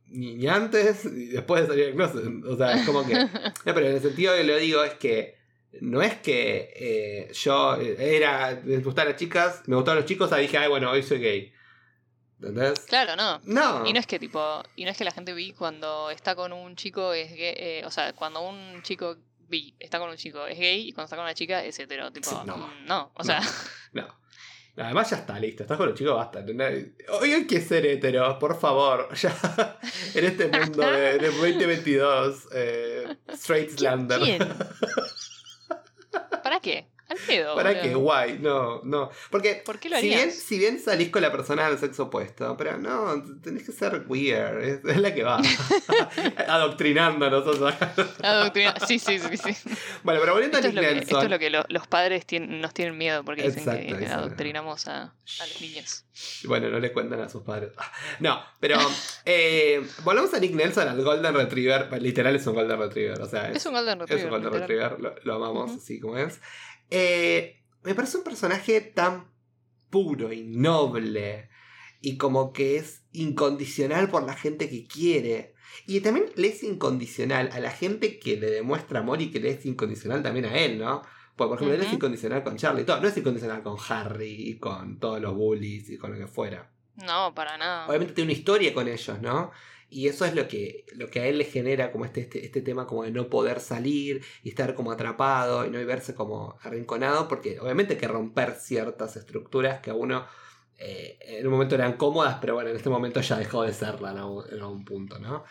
Speaker 1: Ni, ni antes ni después de salir del closet. O sea, es como que. No, pero en el sentido que lo digo es que. No es que eh, yo eh, era. Me gustaban las chicas, me gustaban los chicos, ahí dije, ay, bueno, hoy soy gay. ¿Entendés?
Speaker 2: claro, no.
Speaker 1: No.
Speaker 2: Y no es que tipo, y no es que la gente vi cuando está con un chico es gay, eh, o sea, cuando un chico vi está con un chico es gay y cuando está con una chica es hetero, tipo,
Speaker 1: no.
Speaker 2: mm, no, o
Speaker 1: No.
Speaker 2: sea,
Speaker 1: No. Además ya está, listo. Estás con los chicos, basta. Hoy hay que ser hetero, por favor. Ya en este mundo de, de 2022. Eh, straight slander.
Speaker 2: ¿quién? ¿Para qué? Al pedo,
Speaker 1: ¿Para qué? Guay, no, no. Porque
Speaker 2: ¿Por qué lo
Speaker 1: si, bien,
Speaker 2: harías?
Speaker 1: si bien salís con la persona del sexo opuesto, pero no, tenés que ser queer, es, es la que va. Adoctrinándonos. o sea.
Speaker 2: Adoctrina- Sí, sí, sí, sí.
Speaker 1: Bueno, pero volviendo
Speaker 2: Esto
Speaker 1: a
Speaker 2: es
Speaker 1: Nick
Speaker 2: que,
Speaker 1: Nelson.
Speaker 2: esto es lo que lo- los padres tienen- nos tienen miedo porque dicen
Speaker 1: Exacto,
Speaker 2: que
Speaker 1: dicen.
Speaker 2: adoctrinamos a, a los niños.
Speaker 1: Bueno, no le cuentan a sus padres. No, pero eh, volvamos a Nick Nelson, al Golden Retriever. Literal es un Golden Retriever. O sea,
Speaker 2: Es un Golden
Speaker 1: Es
Speaker 2: Retriever.
Speaker 1: un Golden
Speaker 2: literal.
Speaker 1: Retriever, lo, lo amamos así como es. Eh, me parece un personaje tan puro y noble. Y como que es incondicional por la gente que quiere. Y también le es incondicional a la gente que le demuestra amor y que le es incondicional también a él, ¿no? Pues, por ejemplo, él es incondicional con Charlie y todo. No es incondicional con Harry y con todos los bullies y con lo que fuera.
Speaker 2: No, para nada.
Speaker 1: Obviamente tiene una historia con ellos, ¿no? Y eso es lo que, lo que a él le genera como este, este, este tema como de no poder salir y estar como atrapado y no verse como arrinconado, porque obviamente hay que romper ciertas estructuras que a uno eh, en un momento eran cómodas, pero bueno, en este momento ya dejó de serla en algún, en algún punto, ¿no?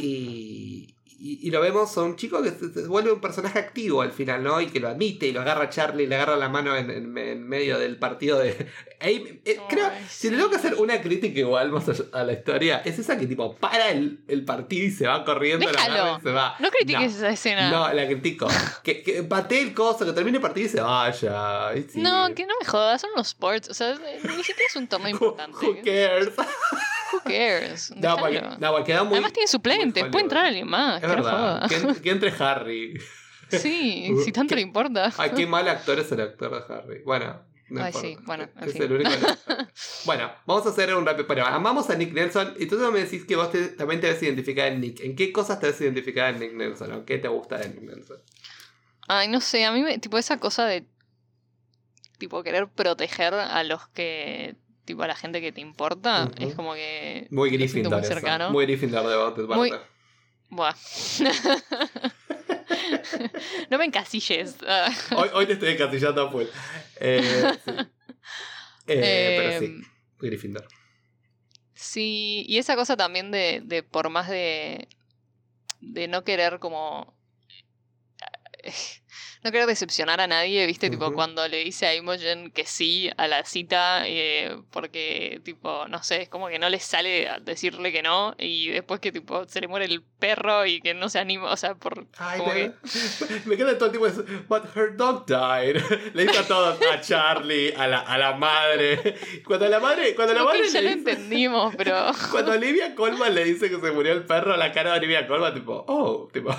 Speaker 1: Y, y, y lo vemos a un chico que se, se vuelve un personaje activo al final, ¿no? Y que lo admite y lo agarra a Charlie, le agarra la mano en, en- en medio del partido de... Ahí, eh, creo,
Speaker 2: Ay,
Speaker 1: si le
Speaker 2: sí.
Speaker 1: tengo que hacer una crítica igual más a la historia, es esa que tipo para el, el partido y se va corriendo, la
Speaker 2: Déjalo.
Speaker 1: agarra y se va.
Speaker 2: No critiques
Speaker 1: No.
Speaker 2: esa escena.
Speaker 1: No, la critico. que, que patee el coso, que termine el partido y se vaya. Y sí.
Speaker 2: No, que no me jodas, son los sports. O sea, ni es un
Speaker 1: Who,
Speaker 2: importante.
Speaker 1: who cares?
Speaker 2: Who cares?
Speaker 1: no, porque, no, porque queda muy.
Speaker 2: Además tiene suplentes, puede entrar alguien más.
Speaker 1: Es verdad. Que, que entre Harry.
Speaker 2: Sí, si tanto le importa.
Speaker 1: Ay, qué mal actor es el actor de Harry. Bueno. No
Speaker 2: Ay,
Speaker 1: importa.
Speaker 2: sí, bueno, en
Speaker 1: Es
Speaker 2: fin.
Speaker 1: el único. bueno, vamos a hacer un rápido. Pero amamos a Nick Nelson. Y tú me decís que vos te- también te ves identificada en Nick. ¿En qué cosas te ves identificada en Nick Nelson? ¿O qué te gusta de Nick Nelson?
Speaker 2: Ay, no sé, a mí me, tipo esa cosa de tipo querer proteger a los que tipo a la gente que te importa, es como que
Speaker 1: Muy Gryffindor.
Speaker 2: muy
Speaker 1: eso.
Speaker 2: cercano.
Speaker 1: Muy Gryffindor de tu
Speaker 2: Muy-
Speaker 1: parte.
Speaker 2: buah. no me encasilles.
Speaker 1: Hoy, hoy te estoy encasillando full. Eh, sí. Eh, pero sí,
Speaker 2: Em,
Speaker 1: Gryffindor.
Speaker 2: Sí, y esa cosa también de, de por más de, de no querer como... No querer decepcionar a nadie, ¿viste? Tipo, cuando le dice a Imogen que sí a la cita, eh, porque, tipo, no sé, es como que no le sale a decirle que no, y después que, tipo, se le muere el perro y que no se anima, o sea, por...
Speaker 1: Ay, me,
Speaker 2: que-
Speaker 1: me queda todo el tiempo eso, But her dog died. Le dice a todos, a Charlie, a la, a la madre. Cuando la madre, cuando la madre
Speaker 2: ya
Speaker 1: le
Speaker 2: lo
Speaker 1: dice-
Speaker 2: entendimos, pero...
Speaker 1: Cuando Olivia Colman le dice que se murió el perro, la cara de Olivia Colman, tipo, oh, tipo.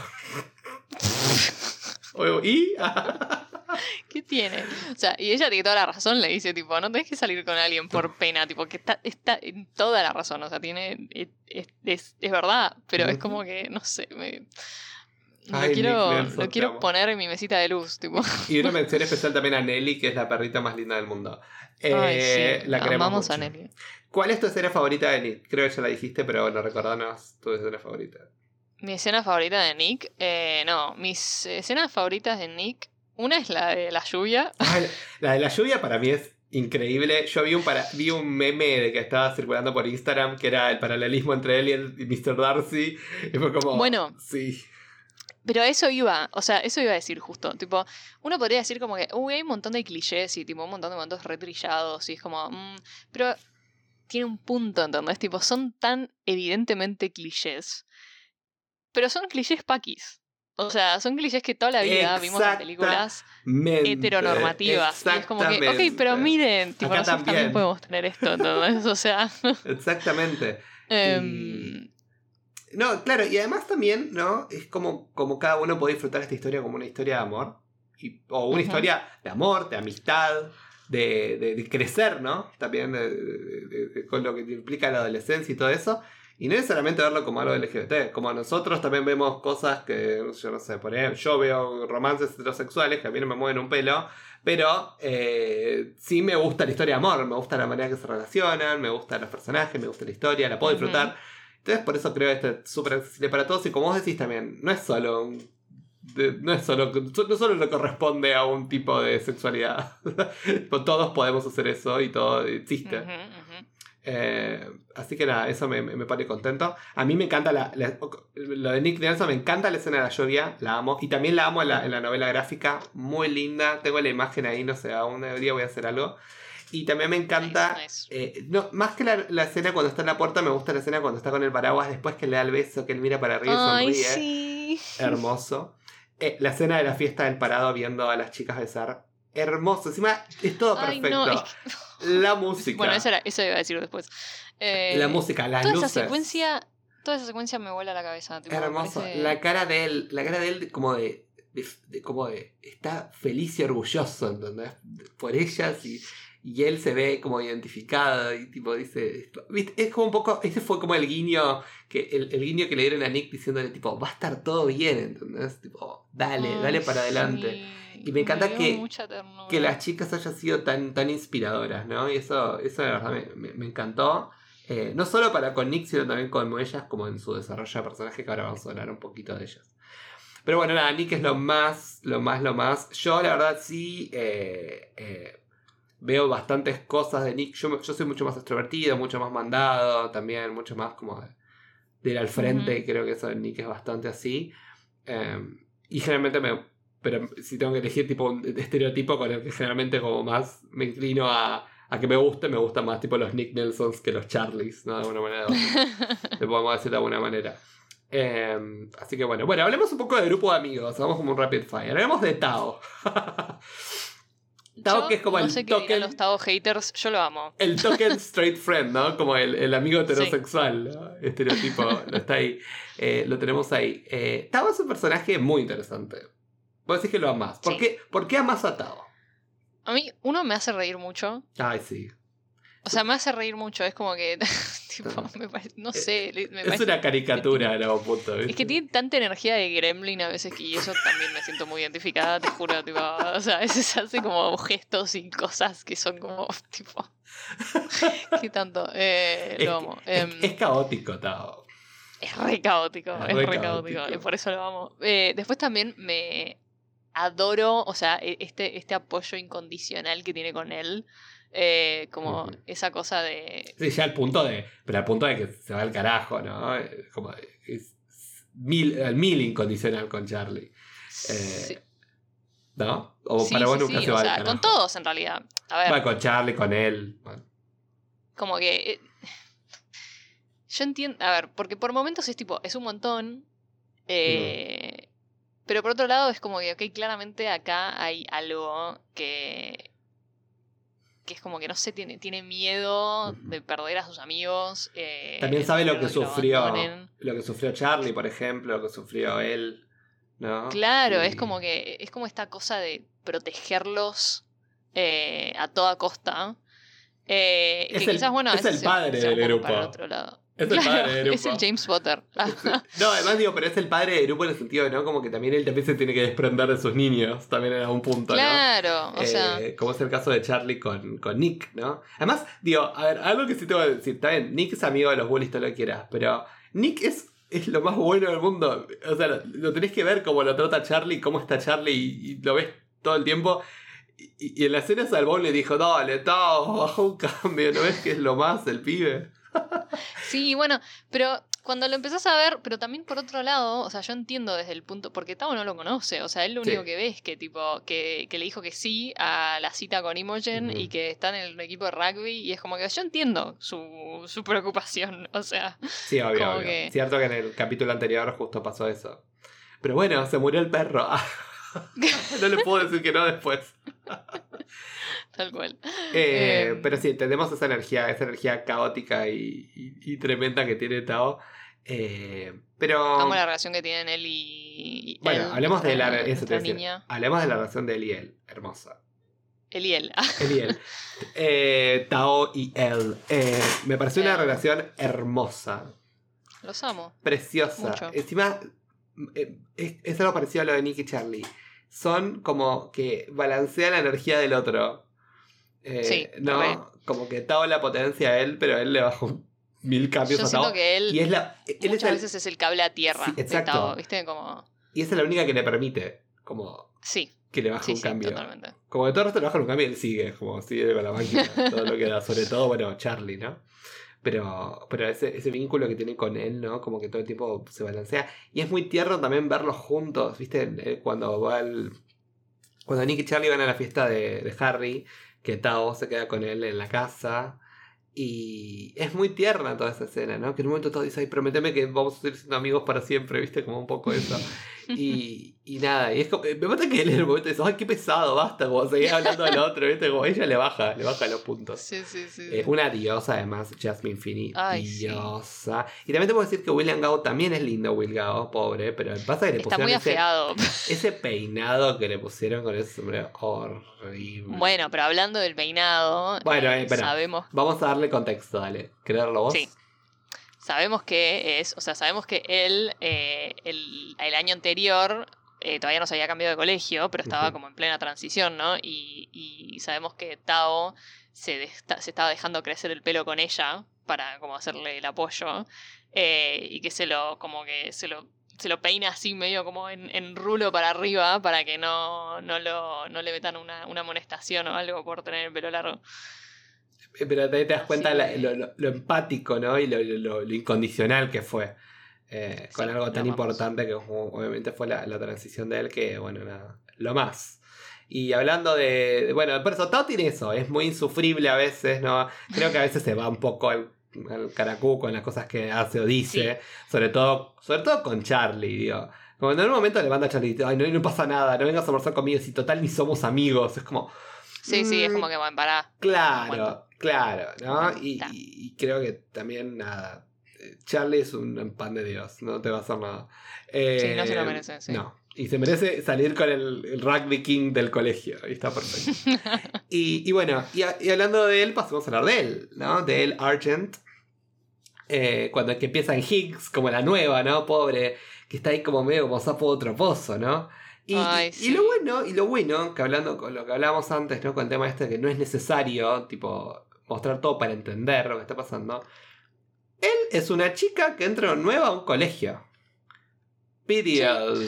Speaker 1: Oh, ¿Y?
Speaker 2: ¿Qué tiene? O sea, y ella tiene toda la razón, le dice, tipo, no tenés que salir con alguien por pena, tipo, que está, está en toda la razón, o sea, tiene, es, es, verdad, pero es como que, no sé, me... Lo
Speaker 1: Ay,
Speaker 2: quiero,
Speaker 1: Nelson,
Speaker 2: lo quiero poner en mi mesita de luz, tipo.
Speaker 1: Y una mención especial también a Nelly, que es la perrita más linda del mundo. Eh,
Speaker 2: Ay, sí,
Speaker 1: la queremos
Speaker 2: amamos a
Speaker 1: mucho.
Speaker 2: Nelly.
Speaker 1: ¿Cuál es tu escena favorita de Nick? Creo que ya la dijiste, pero bueno, recordanos tu escena favorita.
Speaker 2: Mi escena favorita de Nick, eh, no, mis escenas favoritas de Nick, una es la de la lluvia,
Speaker 1: Ah, la, de la lluvia para mí es increíble. Yo vi un, para, vi un meme de que estaba circulando por Instagram que era el paralelismo entre él y, el, y Mr. Darcy. Y fue como.
Speaker 2: Bueno.
Speaker 1: Sí.
Speaker 2: Pero eso iba, o sea, eso iba a decir justo. Tipo, uno podría decir como que, uy, hay un montón de clichés y tipo un montón de momentos retrillados y es como, mm, pero tiene un punto, ¿entendés? Tipo, son tan evidentemente clichés. Pero son clichés paquis. O sea, son clichés que toda la vida vimos en películas heteronormativas. Y es como que, ok, pero miren, tipo,
Speaker 1: Acá
Speaker 2: nosotros
Speaker 1: también.
Speaker 2: también podemos tener esto, ¿entendés? O sea,
Speaker 1: Exactamente.
Speaker 2: em,
Speaker 1: No, claro, y además también, ¿no? Es como, como cada uno puede disfrutar esta historia como una historia de amor. Y- o una historia de amor, de amistad, de, de- de crecer, ¿no? También de- con lo que implica la adolescencia y todo eso. Y no necesariamente verlo como algo LGBT. Como nosotros también vemos cosas que, yo no sé, por ejemplo, yo veo romances heterosexuales que a mí no me mueven un pelo. Pero eh, sí me gusta la historia de amor, me gusta la manera que se relacionan, me gustan los personajes, me gusta la historia, la puedo disfrutar. Entonces por eso creo que esto es súper accesible para todos y como vos decís también, no es solo un- de- no es solo no solo le corresponde a un tipo de sexualidad. Todos podemos hacer eso y todo existe. Eh, así que nada, eso me, pone contento. A mí me encanta la, la- lo de Nick Nelson, me encanta la escena de la lluvia, la amo. Y también la amo en la, en la novela gráfica, muy linda. Tengo la imagen ahí, no sé, aún un día voy a hacer algo. Y también me encanta, eh, no, más que la, la escena cuando está en la puerta, me gusta la escena cuando está con el paraguas, después que le da el beso, que él mira para arriba y
Speaker 2: Ay,
Speaker 1: sonríe.
Speaker 2: sí.
Speaker 1: Hermoso. Eh, la escena de la fiesta del parado viendo a las chicas besar. Hermoso. Encima es todo
Speaker 2: Ay,
Speaker 1: perfecto.
Speaker 2: no, es que-
Speaker 1: La música.
Speaker 2: Bueno, eso, era, eso iba a decir después. Eh,
Speaker 1: La música, las
Speaker 2: toda
Speaker 1: luces.
Speaker 2: esa secuencia, toda esa secuencia me vuela la cabeza. tipo,
Speaker 1: Hermoso.
Speaker 2: parece-
Speaker 1: La cara de él, la cara de él como de, de- de- como de está feliz y orgulloso, ¿entendés? Por ellas y, y él se ve como identificado y tipo dice, ¿viste? es como un poco, ese fue como el guiño que el, el guiño que le dieron a Nick diciéndole tipo, va a estar todo bien, ¿entendés? Tipo, dale,
Speaker 2: Ay,
Speaker 1: dale para adelante.
Speaker 2: sí.
Speaker 1: Y me encanta que- que las chicas hayan sido tan, tan inspiradoras, ¿no? Y eso, eso la verdad me, me- me encantó. Eh, no solo para con Nick, sino también con ellas, como en su desarrollo de personaje, que ahora vamos a hablar un poquito de ellas. Pero bueno, nada, Nick es lo más, lo más, lo más. Yo, la verdad, sí eh, eh, veo bastantes cosas de Nick. Yo, yo soy mucho más extrovertido, mucho más mandado, también, mucho más como de, de ir al frente. Creo que eso de Nick es bastante así. Eh, y generalmente me. Pero si tengo que elegir tipo un estereotipo con el que generalmente como más me inclino a, a que me guste, me gustan más tipo los Nick Nelsons que los Charlies, ¿no? De alguna manera. Te podemos decir de alguna manera. Eh, así que bueno, bueno, hablemos un poco de grupo de amigos, vamos como un rapid fire. Hablemos de Tao. Tao
Speaker 2: Yo
Speaker 1: que es como
Speaker 2: no
Speaker 1: el
Speaker 2: sé
Speaker 1: token,
Speaker 2: los Tao haters, yo lo amo.
Speaker 1: el token straight friend, ¿no? Como el, el amigo heterosexual, ¿no? Estereotipo, lo está ahí, eh, lo tenemos ahí. Eh, Tao es un personaje muy interesante. Vos decís que lo amás. ¿Por,
Speaker 2: Sí.
Speaker 1: qué, ¿Por qué amás a Tao?
Speaker 2: A mí, uno me hace reír mucho.
Speaker 1: Ay, sí.
Speaker 2: O sea, me hace reír mucho. Es como que. tipo,
Speaker 1: Ah.
Speaker 2: me parece- no sé. me
Speaker 1: Es
Speaker 2: parece-
Speaker 1: una caricatura en algún punto, ¿viste?
Speaker 2: Es que tiene tanta energía de gremlin a veces que y eso también me siento muy identificada, te juro. Tipo, o sea, a veces hace como gestos y cosas que son como, tipo. ¿Qué tanto? Eh,
Speaker 1: Es,
Speaker 2: lo amo.
Speaker 1: es-
Speaker 2: Em,
Speaker 1: es caótico, Tao.
Speaker 2: Es re caótico,
Speaker 1: Es
Speaker 2: es
Speaker 1: re
Speaker 2: re, caótico,
Speaker 1: caótico.
Speaker 2: y por eso lo amo. Eh, después también me adoro, o sea, e- este, este apoyo incondicional que tiene con él. eh, como esa cosa de.
Speaker 1: Sí, ya al punto de. Pero al punto de que se va al carajo, ¿no? Eh, Como es mil, al mil incondicional con Charlie.
Speaker 2: Sí,
Speaker 1: ¿No? O
Speaker 2: sí,
Speaker 1: para vos nunca se va
Speaker 2: o
Speaker 1: al carajo.
Speaker 2: con todos en realidad. A ver,
Speaker 1: Va con Charlie, con él. bueno.
Speaker 2: como que. eh, yo entiendo. A ver, porque por momentos es tipo, es un montón. eh, Pero por otro lado es como que, ok, claramente acá hay algo que. que es como que no sé, tiene, tiene miedo de perder a sus amigos. eh,
Speaker 1: También sabe lo que
Speaker 2: lo
Speaker 1: sufrió. Lo que sufrió Charlie, por ejemplo, lo que sufrió él. ¿No?
Speaker 2: Claro,
Speaker 1: Y-
Speaker 2: es como que. es como esta cosa de protegerlos eh, a toda costa. Eh,
Speaker 1: Es
Speaker 2: que
Speaker 1: el-
Speaker 2: quizás, bueno,
Speaker 1: es el padre del
Speaker 2: para
Speaker 1: grupo.
Speaker 2: el otro lado.
Speaker 1: Es el padre
Speaker 2: es el. James Potter.
Speaker 1: No, además digo, pero es el padre del grupo en el sentido, ¿no? Como que también él también se tiene que desprender de sus niños, también en algún punto, ¿no?
Speaker 2: claro, o
Speaker 1: Eh,
Speaker 2: sea.
Speaker 1: como es el caso de Charlie con, con Nick, ¿no? Además, digo, a ver, algo que sí tengo que decir, bien, Nick es amigo de los bullies, todo lo que quieras, pero Nick es, es lo más bueno del mundo. O sea, lo, lo tenés que ver cómo lo trata Charlie, cómo está Charlie y, y lo ves todo el tiempo. Y, y en la escena Salvón le dijo, dale, Tao, baja un cambio, ¿no ves que es lo más el pibe?
Speaker 2: Sí, bueno, pero cuando lo empezás a ver, pero también por otro lado, o sea, yo entiendo desde el punto, porque Tao no lo conoce, o sea, él lo
Speaker 1: Sí.
Speaker 2: único que ve es que tipo, que, que le dijo que sí a la cita con Imogen y que está en el equipo de rugby, y es como que yo entiendo su, su preocupación, o sea,
Speaker 1: Sí, obvio, obvio.
Speaker 2: que-
Speaker 1: Cierto que en el capítulo anterior justo pasó eso. Pero bueno, se murió el perro. no le puedo decir que no después.
Speaker 2: tal cual.
Speaker 1: Eh,
Speaker 2: Em.
Speaker 1: pero sí, entendemos esa energía, esa energía caótica y, y- y tremenda que tiene Tao. Eh, pero.
Speaker 2: Amo la relación que tienen él y.
Speaker 1: bueno,
Speaker 2: él,
Speaker 1: hablemos de la, eso te decir. Hablemos de la relación de él y él. Hermosa.
Speaker 2: Él y él.
Speaker 1: Él y él. Eh, Tao y él. Eh, me pareció una relación hermosa.
Speaker 2: Los amo.
Speaker 1: preciosa.
Speaker 2: Mucho.
Speaker 1: Encima, es, es algo parecido a lo de Nick y Charlie. Son como que balancean la energía del otro. Eh,
Speaker 2: Sí,
Speaker 1: ¿no?
Speaker 2: re.
Speaker 1: Como que Tao la potencia a él, pero él le baja un mil cambios
Speaker 2: Yo
Speaker 1: a Tao.
Speaker 2: siento que él.
Speaker 1: Y es la. Él es,
Speaker 2: muchas
Speaker 1: el-
Speaker 2: veces es el cable a tierra
Speaker 1: Sí,
Speaker 2: de
Speaker 1: exacto.
Speaker 2: Tao, ¿viste? Como.
Speaker 1: y esa es la única que le permite. Como.
Speaker 2: Sí.
Speaker 1: que le baja
Speaker 2: Sí,
Speaker 1: un cambio.
Speaker 2: totalmente.
Speaker 1: Como que todo el resto le baja un cambio y él sigue, como sigue con la máquina, todo lo que da, sobre todo, bueno, Charlie, ¿no? Pero, pero ese, ese vínculo que tiene con él, ¿no? Como que todo el tiempo se balancea. Y es muy tierno también verlos juntos, ¿viste? Eh, Cuando va. Cuando Nick y Charlie van a la fiesta de, de Harry, que Tao se queda con él en la casa. Y es muy tierna toda esa escena, ¿no? Que en un momento todo dice, ay, prometeme que vamos a seguir siendo amigos para siempre, ¿viste? Como un poco eso. Y, y nada, y es como, me mata que él en el momento dice, ay, qué pesado, basta, como seguía hablando al otro, ¿viste? Como ella le baja, le baja los puntos.
Speaker 2: Sí, sí, sí.
Speaker 1: Es una diosa, además, Jasmine Finney.
Speaker 2: Ay, sí.
Speaker 1: diosa. Y también te puedo decir que William Gao también es lindo, Will Gao, pobre, pero pasa que le
Speaker 2: Está
Speaker 1: pusieron
Speaker 2: muy
Speaker 1: ese,
Speaker 2: afeado.
Speaker 1: ese peinado que le pusieron con ese sombrero horrible.
Speaker 2: Bueno, pero hablando del peinado,
Speaker 1: Bueno,
Speaker 2: eh,
Speaker 1: eh,
Speaker 2: sabemos,
Speaker 1: Vamos a darle contexto, dale. ¿Querés darlo vos?
Speaker 2: Sí. sabemos que es, o sea, sabemos que él eh, el, el año anterior eh, todavía no se había cambiado de colegio, pero estaba como en plena transición, ¿no? Y, y sabemos que Tao se, se estaba dejando crecer el pelo con ella para como hacerle el apoyo eh, y que se lo como que se lo se lo peina así medio como en, en rulo para arriba para que no, no, lo, no le metan una, una amonestación o algo por tener el pelo largo.
Speaker 1: Pero te, te das cuenta
Speaker 2: Sí.
Speaker 1: la- lo, lo- lo empático, ¿no? Y lo, incondicional que fue. eh, con
Speaker 2: Sí,
Speaker 1: algo tan importante que obviamente fue la, la transición de él, que bueno, nada, lo más. Y hablando de, de- bueno, por eso Tao tiene eso, es muy insufrible a veces, ¿no? Creo que a veces se va un poco al, al caracú con las cosas que hace o dice, sobre todo sobre todo con Charlie, digo. Como en un momento le manda a Charlie, ay, no, no pasa nada, no vengas a almorzar conmigo, si total ni somos amigos, es como...
Speaker 2: Sí, sí, es
Speaker 1: mm,
Speaker 2: como que bueno, pará.
Speaker 1: Claro. Claro, ¿no? Y,
Speaker 2: Aguanta.
Speaker 1: y- y creo que también, nada, eh, Charlie es un pan de Dios, no te va a hacer nada.
Speaker 2: Sí, no se lo
Speaker 1: Eh,
Speaker 2: merece, sí.
Speaker 1: No, y se merece salir con el, el rugby king del colegio, y está perfecto. y, y bueno, y, a- y hablando de él, pasemos a hablar de él, ¿no? De él, Argent. Eh, cuando es que empieza en Higgs, como la nueva, ¿no? Pobre, que está ahí como medio como sapo de otro pozo, ¿no? Y,
Speaker 2: Ay,
Speaker 1: y- y
Speaker 2: sí.
Speaker 1: lo bueno, y lo bueno, que hablando con lo que hablábamos antes, ¿no? Con el tema este que no es necesario, tipo, mostrar todo para entender lo que está pasando. Él es una chica que entra nueva a un colegio. Period.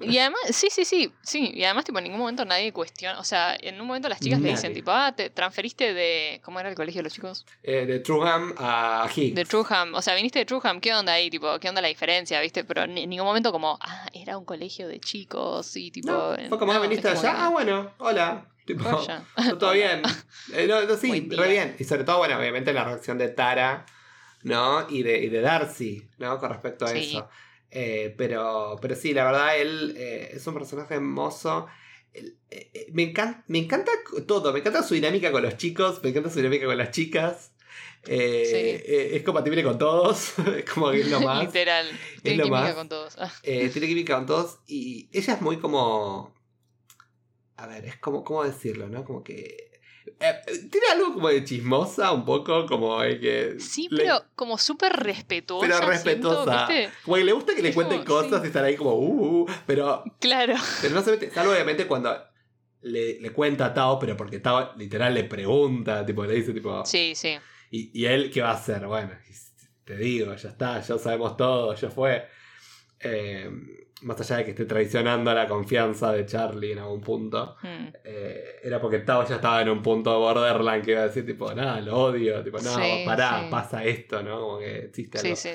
Speaker 2: Y además, sí, sí, sí, sí. Y además, tipo, en ningún momento nadie cuestiona. O sea, en un momento las chicas le dicen,
Speaker 1: Nadie.
Speaker 2: tipo, ah, te transferiste de. ¿Cómo era el colegio de los chicos?
Speaker 1: Eh, de Truham a Higgs.
Speaker 2: De Truham. O sea, viniste de Truham, ¿qué onda ahí? Tipo, ¿qué onda la diferencia? ¿Viste? Pero en ningún momento como, ah, era un colegio de chicos y tipo.
Speaker 1: No, fue como,
Speaker 2: no,
Speaker 1: ah, viniste
Speaker 2: como
Speaker 1: allá. Ah, bueno, hola. Tipo, todo bien. Eh, no, no, sí, re bien. Y sobre todo, bueno, obviamente la reacción de Tara, ¿no? Y de, y de Darcy, ¿no? Con respecto a
Speaker 2: Sí.
Speaker 1: eso. Eh, pero, pero sí, la verdad, él eh, es un personaje hermoso. Eh, me, encanta, me encanta todo, me encanta su dinámica con los chicos, me encanta su dinámica con las chicas. Eh,
Speaker 2: Sí.
Speaker 1: eh, es compatible con todos, es como que es lo más.
Speaker 2: Literal. Tiene
Speaker 1: lo
Speaker 2: química
Speaker 1: más.
Speaker 2: con todos. Ah,
Speaker 1: Eh, tiene química con todos y ella es muy como... A ver, es como, ¿cómo decirlo, no? Como que... eh, tiene algo como de chismosa, un poco, como de que...
Speaker 2: Sí,
Speaker 1: le-
Speaker 2: pero como súper respetuosa.
Speaker 1: pero
Speaker 2: siento,
Speaker 1: respetuosa.
Speaker 2: ¿viste?
Speaker 1: Como que le gusta que le cuenten
Speaker 2: como,
Speaker 1: cosas
Speaker 2: sí.
Speaker 1: y estar ahí como... Uh, uh, pero,
Speaker 2: Claro.
Speaker 1: pero no se mete... Salvo obviamente cuando le, le cuenta a Tao, pero porque Tao literal le pregunta, tipo, le dice tipo...
Speaker 2: Sí, sí.
Speaker 1: ¿Y, y él qué va a hacer? Bueno, te digo, ya está, ya sabemos todo, ya fue. Eh, más allá de que esté traicionando la confianza de Charlie en algún punto,
Speaker 2: Mm.
Speaker 1: eh, era porque Tao ya estaba en un punto de Borderland que iba a decir, tipo, nada, lo odio, tipo, no,
Speaker 2: Sí,
Speaker 1: pará,
Speaker 2: sí.
Speaker 1: pasa esto, ¿no? Como que existe algo
Speaker 2: Sí,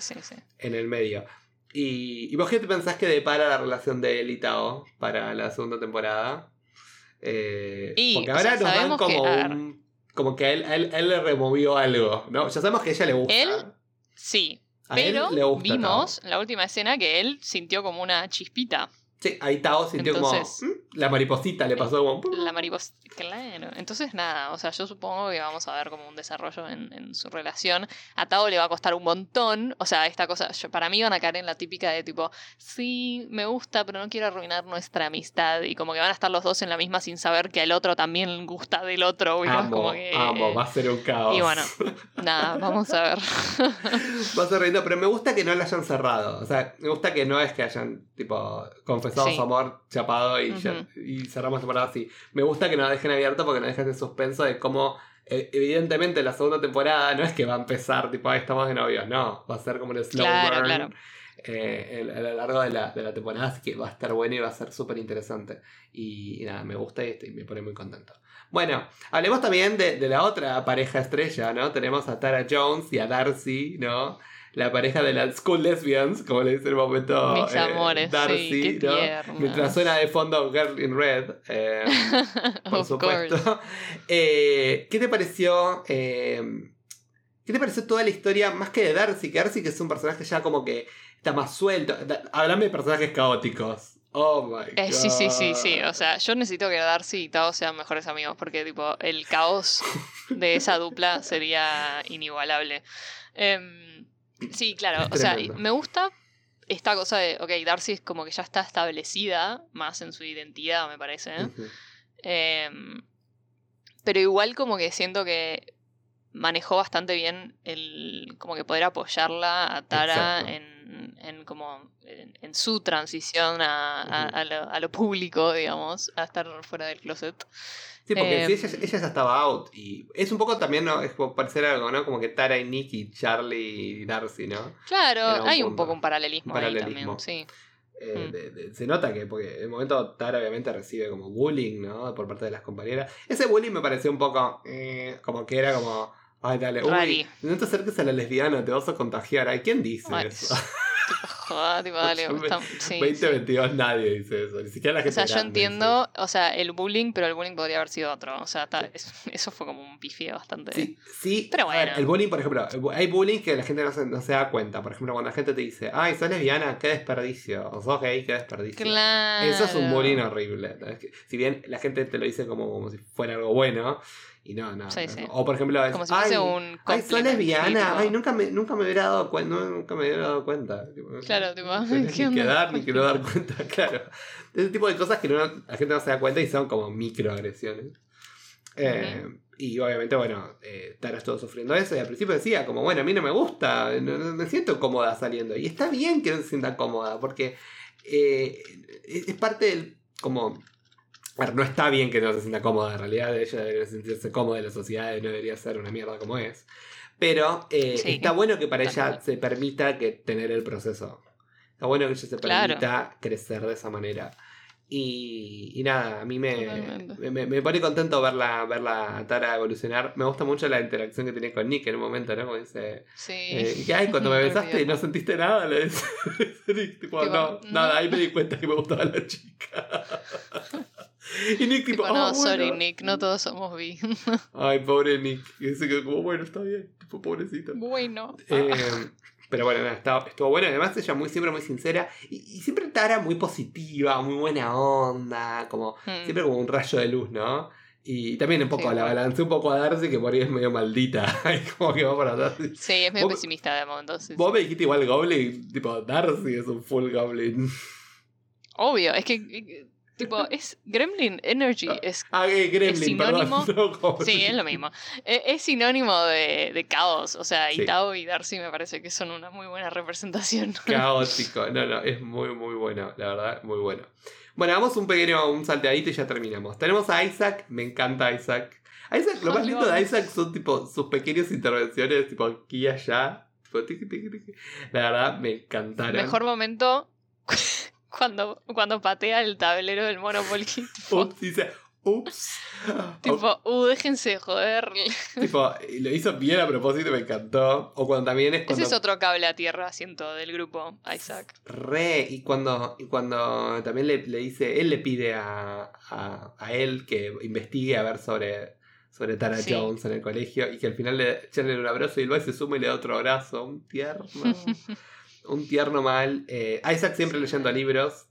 Speaker 1: en el medio. Y, ¿Y vos qué te pensás que depara la relación de él y Tao para la segunda temporada? Eh,
Speaker 2: Y,
Speaker 1: porque ahora
Speaker 2: sea,
Speaker 1: nos dan
Speaker 2: que-
Speaker 1: como
Speaker 2: ver.
Speaker 1: un. Como que a él, a él, a él le removió algo, ¿no? Ya sabemos que a ella le gusta.
Speaker 2: Él, Sí,
Speaker 1: A él
Speaker 2: pero
Speaker 1: le gusta
Speaker 2: vimos en la última escena que él sintió como una chispita.
Speaker 1: Sí, ahí Tao sintió
Speaker 2: Entonces-
Speaker 1: como. "Mm", La mariposita le pasó como. "Pum".
Speaker 2: La mariposa. Claro. Entonces, nada, o sea, yo supongo que vamos a ver como un desarrollo en, en su relación. A Tao le va a costar un montón. O sea, esta cosa, yo- para mí van a caer en la típica de tipo, sí, me gusta, pero no quiero arruinar nuestra amistad. Y como que van a estar los dos en la misma sin saber que al otro también gusta del otro.
Speaker 1: Amo,
Speaker 2: como que,
Speaker 1: amo, va a ser un caos.
Speaker 2: Y bueno, nada, vamos a ver.
Speaker 1: Va a ser lindo, pero me gusta que no la hayan cerrado. O sea, me gusta que no es que hayan, tipo, confesado
Speaker 2: Sí.
Speaker 1: su amor, chapado y, ya-
Speaker 2: Ujú.
Speaker 1: y cerramos temporada así. Me gusta que no la dejen abierta porque no dejan en suspenso de cómo, eh, evidentemente, la segunda temporada no es que va a empezar, tipo, "Ay, estamos de novios. No, va a ser como un slow
Speaker 2: Claro,
Speaker 1: burn.
Speaker 2: claro.
Speaker 1: eh, el- a lo largo de la, de la temporada, así que va a estar bueno y va a ser súper interesante. Y, y nada, me gusta y, este- y me pone muy contento. Bueno, hablemos también de, de la otra pareja estrella, ¿no? Tenemos a Tara Jones y a Darcy, ¿no? La pareja de las School Lesbians, como le dice en el momento
Speaker 2: Mis
Speaker 1: eh,
Speaker 2: amores,
Speaker 1: Darcy. Mientras suena de fondo Girl in Red, eh, por
Speaker 2: of
Speaker 1: supuesto. Eh, ¿Qué te pareció? eh, ¿Qué te pareció toda la historia? Más que de Darcy, que Darcy que es un personaje ya como que está más suelto. Hablame de personajes caóticos. Oh my god.
Speaker 2: Eh, sí, sí, sí, sí. O sea, yo necesito que Darcy y Tao sean mejores amigos porque, tipo, el caos de esa dupla sería inigualable. Em, sí, claro.
Speaker 1: Es
Speaker 2: O sea, me gusta esta cosa de, ok, Darcy es como que ya está establecida más en su identidad, me parece.
Speaker 1: Ujú.
Speaker 2: Em, pero igual como que siento que manejó bastante bien el como que poder apoyarla a Tara en, en como en, en su transición a, a- a lo, a lo público, digamos, a estar fuera del closet.
Speaker 1: Sí, porque
Speaker 2: Eh,
Speaker 1: sí, ella, ella ya estaba out. Y es un poco también, ¿no? Es como parecer algo, ¿no? Como que Tara y Nick y Charlie y Darcy, ¿no?
Speaker 2: Claro, hay un poco un paralelismo,
Speaker 1: Un
Speaker 2: ahí
Speaker 1: paralelismo.
Speaker 2: también, sí.
Speaker 1: Eh,
Speaker 2: Mm.
Speaker 1: de- de- se nota que, porque en el momento Tara obviamente recibe como bullying, ¿no? Por parte de las compañeras. Ese bullying me pareció un poco, eh, como que era como, ay, dale, uy,
Speaker 2: Rari.
Speaker 1: no te acerques a la lesbiana, te vas a contagiar. Ay, ¿quién dice eso? Yo me-
Speaker 2: está- sí, sí.
Speaker 1: 2022 nadie dice eso, ni siquiera la
Speaker 2: O
Speaker 1: gente
Speaker 2: sea, yo
Speaker 1: dice
Speaker 2: entiendo, o sea, el bullying, pero el bullying podría haber sido otro. O sea, ta- eso fue como un pifie bastante.
Speaker 1: Sí, sí.
Speaker 2: Pero
Speaker 1: a ver,
Speaker 2: bueno.
Speaker 1: el bullying, por ejemplo, hay bullying que la gente no se, no se da cuenta. Por ejemplo, cuando la gente te dice, ay, sos lesbiana, qué desperdicio. O sos gay, qué desperdicio.
Speaker 2: Claro.
Speaker 1: Eso es un bullying horrible. si bien la gente te lo dice como, como si fuera algo bueno, y no, no.
Speaker 2: Sí,
Speaker 1: no.
Speaker 2: sí.
Speaker 1: O por ejemplo, es,
Speaker 2: Como si fuese
Speaker 1: ay,
Speaker 2: un
Speaker 1: ay,
Speaker 2: compliment,
Speaker 1: lesbiana. Ay, nunca me, nunca me hubiera dado cuenta. Nunca me hubiera dado cuenta.
Speaker 2: Claro, tipo,
Speaker 1: no
Speaker 2: ay,
Speaker 1: tenés
Speaker 2: ¿qué
Speaker 1: ni que dar ni que no dar cuenta, claro. Ese tipo de cosas que no- la gente no se da cuenta y son como microagresiones. Eh, Y obviamente, bueno, eh, Tara estuvo sufriendo eso y al principio decía, como, bueno, a mí no me gusta, no, no me siento cómoda saliendo. Y está bien que no se sienta cómoda, porque eh, es parte del, como... no está bien que no se sienta cómoda, en realidad ella debería sentirse cómoda en la sociedad no debería ser una mierda como es. Pero eh,
Speaker 2: Sí.
Speaker 1: está bueno que para ella se permita que tener el proceso. Está bueno que ella se
Speaker 2: Claro.
Speaker 1: permita crecer de esa manera. Y, y nada, a mí me, me, me pone contento verla, verla a Tara evolucionar. Me gusta mucho la interacción que tiene con Nick en un momento, ¿no? Como dice,
Speaker 2: Sí.
Speaker 1: eh, ¿qué hay? Cuando me besaste y no sentiste nada, le dice Nick, tipo,
Speaker 2: Tipo,
Speaker 1: no,
Speaker 2: no.
Speaker 1: nada, ahí me di cuenta que me gustaba la chica. y Nick tipo,
Speaker 2: Tipo,
Speaker 1: "Ah,
Speaker 2: no, sorry,
Speaker 1: bueno".
Speaker 2: Nick, no todos somos bi.
Speaker 1: Ay, pobre Nick. Y dice que como, bueno, está bien, tipo, pobrecito.
Speaker 2: bueno.
Speaker 1: Eh, pero bueno, estaba- estuvo bueno. Además, ella muy siempre muy sincera. Y, y siempre Tara muy positiva, muy buena onda. Como,
Speaker 2: Hmm.
Speaker 1: siempre como un rayo de luz, ¿no? Y también un poco
Speaker 2: Sí,
Speaker 1: la balancé un poco a Darcy, que por ahí es medio maldita. como que va para atrás.
Speaker 2: Sí, es medio pesimista de momento. sí,
Speaker 1: Vos
Speaker 2: sí.
Speaker 1: me dijiste igual Goblin, tipo, Darcy es un full Goblin.
Speaker 2: Obvio, es que, eh, tipo, es Gremlin Energy. Es,
Speaker 1: Ah, eh, Gremlin,
Speaker 2: sinónimo-
Speaker 1: perdón. no Goblin.
Speaker 2: sí, es lo mismo. Es, es sinónimo de, de caos. O sea,
Speaker 1: Sí.
Speaker 2: y Tao y Darcy me parece que son una muy buena representación.
Speaker 1: Caótico. No, no, es muy, muy bueno, la verdad, muy bueno. Bueno, vamos un pequeño, un salteadito y ya terminamos. Tenemos a Isaac, me encanta Isaac. Isaac, lo más lindo de. Isaac son tipo sus pequeñas intervenciones, tipo aquí y allá. Tipo. La verdad, me encantaron.
Speaker 2: Mejor momento cuando, cuando patea el tablero del Monopoly. Tipo,
Speaker 1: Ups, dice, ups.
Speaker 2: tipo uh, déjense de joder.
Speaker 1: Tipo, lo hizo bien a propósito, me encantó. O cuando también es
Speaker 2: Ese
Speaker 1: cuando.
Speaker 2: es otro cable a tierra, siento, del grupo, Isaac.
Speaker 1: Re, y cuando, y cuando también le, le dice, él le pide a, a, a él que investigue a ver sobre, sobre Tara
Speaker 2: Sí.
Speaker 1: Jones en el colegio y que al final le echan un abrazo y el se suma y le da otro abrazo. Un tierno. Un tierno mal. Eh, Isaac siempre leyendo libros.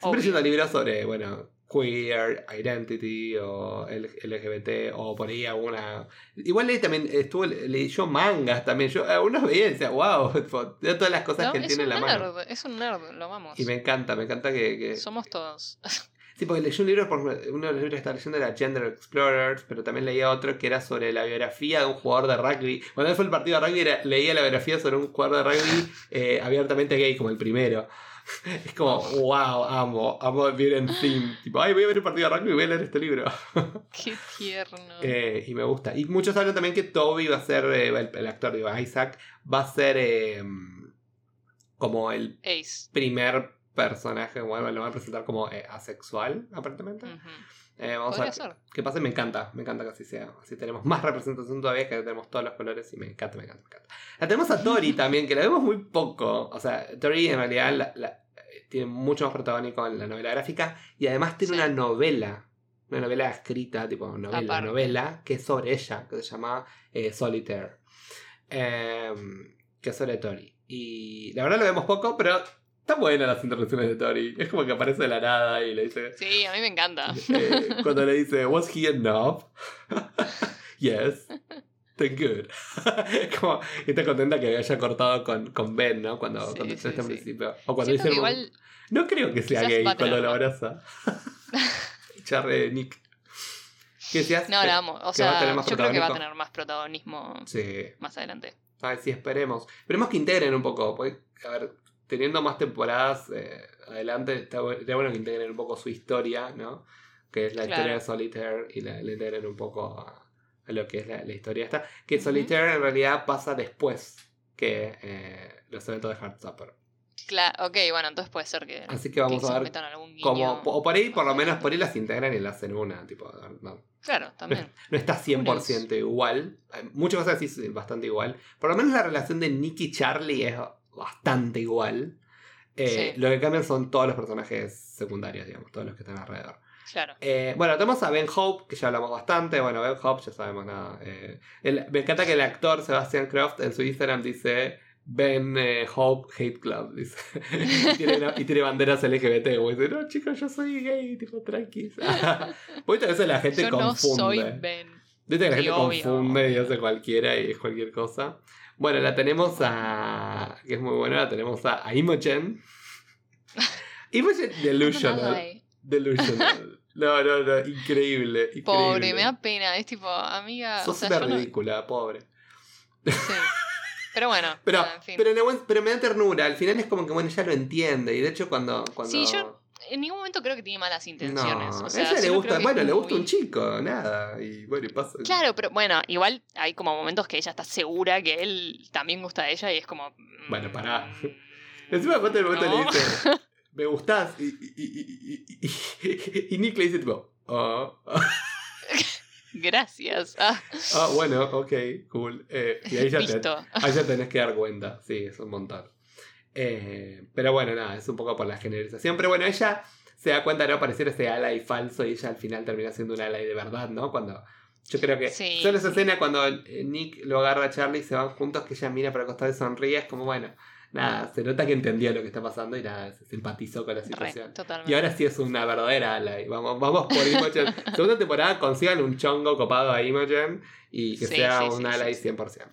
Speaker 1: Siempre
Speaker 2: Obvio.
Speaker 1: leyendo libros sobre, bueno, queer, identity o LGBT o por ahí alguna... Igual él también estuvo, leyó mangas también. Yo algunos veía y decía, wow, de todas las cosas
Speaker 2: No,
Speaker 1: que tiene en la mano.
Speaker 2: nerd, es un nerd, lo amamos.
Speaker 1: Y me encanta, me encanta que... que-
Speaker 2: Somos todos.
Speaker 1: Sí, porque leyó un libro, por uno de los libros que estaba leyendo era Gender Explorers, pero también leía otro que era sobre la biografía de un jugador de rugby. Cuando él fue el partido de rugby, era- leía la biografía sobre un jugador de rugby eh, abiertamente gay, como el primero. Es como, wow, amo, amo vivir en theme. Tipo, ay, voy a ver un partido de rugby y voy a leer este libro.
Speaker 2: Qué tierno.
Speaker 1: Eh, y me gusta. Y muchos hablan también que Toby va a ser, eh, el, el actor, digo, Isaac, va a ser... eh, como el
Speaker 2: Ace.
Speaker 1: primer personaje, bueno, lo van a presentar como eh, asexual, aparentemente. Eh, vamos a ver
Speaker 2: ser.
Speaker 1: qué pasa me encanta, me encanta que así sea. Así tenemos más representación todavía, que tenemos todos los colores y me encanta, me encanta, me encanta. La tenemos a Tori también, que la vemos muy poco. O sea, Tori en realidad la- la- eh, tiene mucho más protagónico en la novela gráfica y además tiene
Speaker 2: Sí.
Speaker 1: una novela, una novela escrita, tipo novela,
Speaker 2: Aparte.
Speaker 1: novela, que es sobre ella, que se llama eh, Solitaire. Em, que es sobre Tori. Y la verdad lo vemos poco, pero están buenas las intervenciones de Tori. Es como que aparece de la nada y le dice...
Speaker 2: Sí, a mí me encanta.
Speaker 1: Eh, cuando le dice, ¿Was he enough? yes. Then good. como, y está contenta que haya cortado con, con Ben, ¿no? Cuando,
Speaker 2: Sí,
Speaker 1: cuando
Speaker 2: sí,
Speaker 1: está
Speaker 2: sí.
Speaker 1: principio. O cuando dice.
Speaker 2: que igual
Speaker 1: No creo que sea gay cuando lo abraza. Charre Nick. ¿Qué decías?
Speaker 2: No, la amo. O
Speaker 1: que
Speaker 2: sea, yo creo que va a tener más protagonismo
Speaker 1: Sí.
Speaker 2: más adelante.
Speaker 1: Ay, sí, esperemos. Esperemos que integren un poco. Porque, a ver, teniendo más temporadas eh, adelante, está bueno que integren un poco su historia, ¿no? Que es la
Speaker 2: Claro.
Speaker 1: historia de Solitaire y la, la integren un poco a, a lo que es la, la historia esta. Que. Solitaire en realidad pasa después que eh, los eventos de Heartstopper.
Speaker 2: Claro, ok, bueno, entonces puede ser que,
Speaker 1: Así que vamos
Speaker 2: que
Speaker 1: a ver
Speaker 2: algún
Speaker 1: cómo. O por ahí, por lo menos, por ahí las integran y las hacen una. Tipo, no,
Speaker 2: Claro, también.
Speaker 1: no está 100% igual. Muchas cosas sí bastante igual. Por lo menos la relación de Nick y Charlie es bastante igual. Eh,
Speaker 2: Sí.
Speaker 1: Lo que cambian son todos los personajes secundarios, digamos, todos los que están alrededor.
Speaker 2: Claro.
Speaker 1: Eh, bueno, tenemos a Ben Hope, que ya hablamos bastante. Bueno, Ben Hope, ya sabemos nada. Eh, el- me encanta que el actor Sebastian Croft en su Instagram dice Ben eh, Hope Hate Club. Dice. y, tiene, una- y tiene banderas LGBT. Como dice, no, chicos, yo soy gay, tipo, tranquis. Porque a veces la gente
Speaker 2: Yo
Speaker 1: confunde.
Speaker 2: no soy Ben.
Speaker 1: Viste que la gente
Speaker 2: obvio.
Speaker 1: confunde y hace cualquiera y es cualquier cosa. Bueno, la tenemos a. que es muy buena, la tenemos a, a Imogen. Imogen Delusional. Delusional. No, no, no, increíble. increíble.
Speaker 2: Pobre, me da pena. Es tipo, amiga.
Speaker 1: Sos
Speaker 2: o sea,
Speaker 1: una
Speaker 2: yo no-
Speaker 1: ridícula, pobre.
Speaker 2: Sí. Pero bueno,
Speaker 1: Pero,
Speaker 2: en fin.
Speaker 1: pero, en el buen- pero me da ternura. Al final es como que, bueno, ya lo entiende. Y de hecho, cuando. cuando...
Speaker 2: Sí, yo en ningún momento creo que tiene malas intenciones.
Speaker 1: No,
Speaker 2: o sea,
Speaker 1: a ella le gusta. Bueno, le gusta
Speaker 2: muy-
Speaker 1: un chico, nada. Y bueno, y pasa.
Speaker 2: Claro, pero bueno, igual hay como momentos que ella está segura que él también gusta de ella y es como. mm,
Speaker 1: Bueno, pará. Encima, cuando el momento
Speaker 2: No.
Speaker 1: le dice, me gustás. Y, y, y, y, Nick le dice, tipo, ah,
Speaker 2: Gracias. Ah,
Speaker 1: ah, bueno, ok, cool. Eh, y ahí ya, te, ahí ya tenés que dar cuenta. Sí, es un montón. Eh, pero bueno, nada, es un poco por la generalización. Pero bueno, ella se da cuenta, ¿no? Pareciera ese ally falso y ella al final termina siendo un ally de verdad, ¿no? Cuando. Yo creo que.
Speaker 2: Sí,
Speaker 1: solo esa escena cuando Nick lo agarra a Charlie y se van juntos, que ella mira para el costado y sonríe, es como, bueno, nada, se nota que entendió lo que está pasando y nada, se simpatizó con la situación. Y ahora sí es una verdadera ally. Vamos, vamos por Imogen. Segunda temporada consigan un chongo copado a Imogen y que
Speaker 2: Sí,
Speaker 1: sea
Speaker 2: sí,
Speaker 1: un ally
Speaker 2: sí, sí.
Speaker 1: 100%.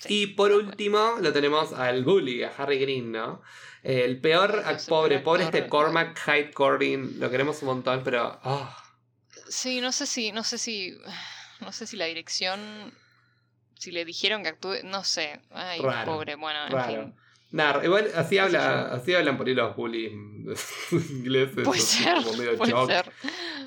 Speaker 2: Sí,
Speaker 1: y por último lo tenemos al bully, a Harry Green, ¿no? El peor,
Speaker 2: el
Speaker 1: pobre, pobre este Cormac Hyde Corbin, lo queremos un montón, pero... ah,
Speaker 2: Sí, no sé si, no sé si, no sé si la dirección, si le dijeron que actúe, no sé. Ay,
Speaker 1: Raro,
Speaker 2: pobre, bueno, en
Speaker 1: raro.
Speaker 2: fin.
Speaker 1: Nada, igual así, habla, así hablan por ahí los bullies ingleses.
Speaker 2: Puede ser,
Speaker 1: como medio
Speaker 2: puede
Speaker 1: shock,
Speaker 2: ser.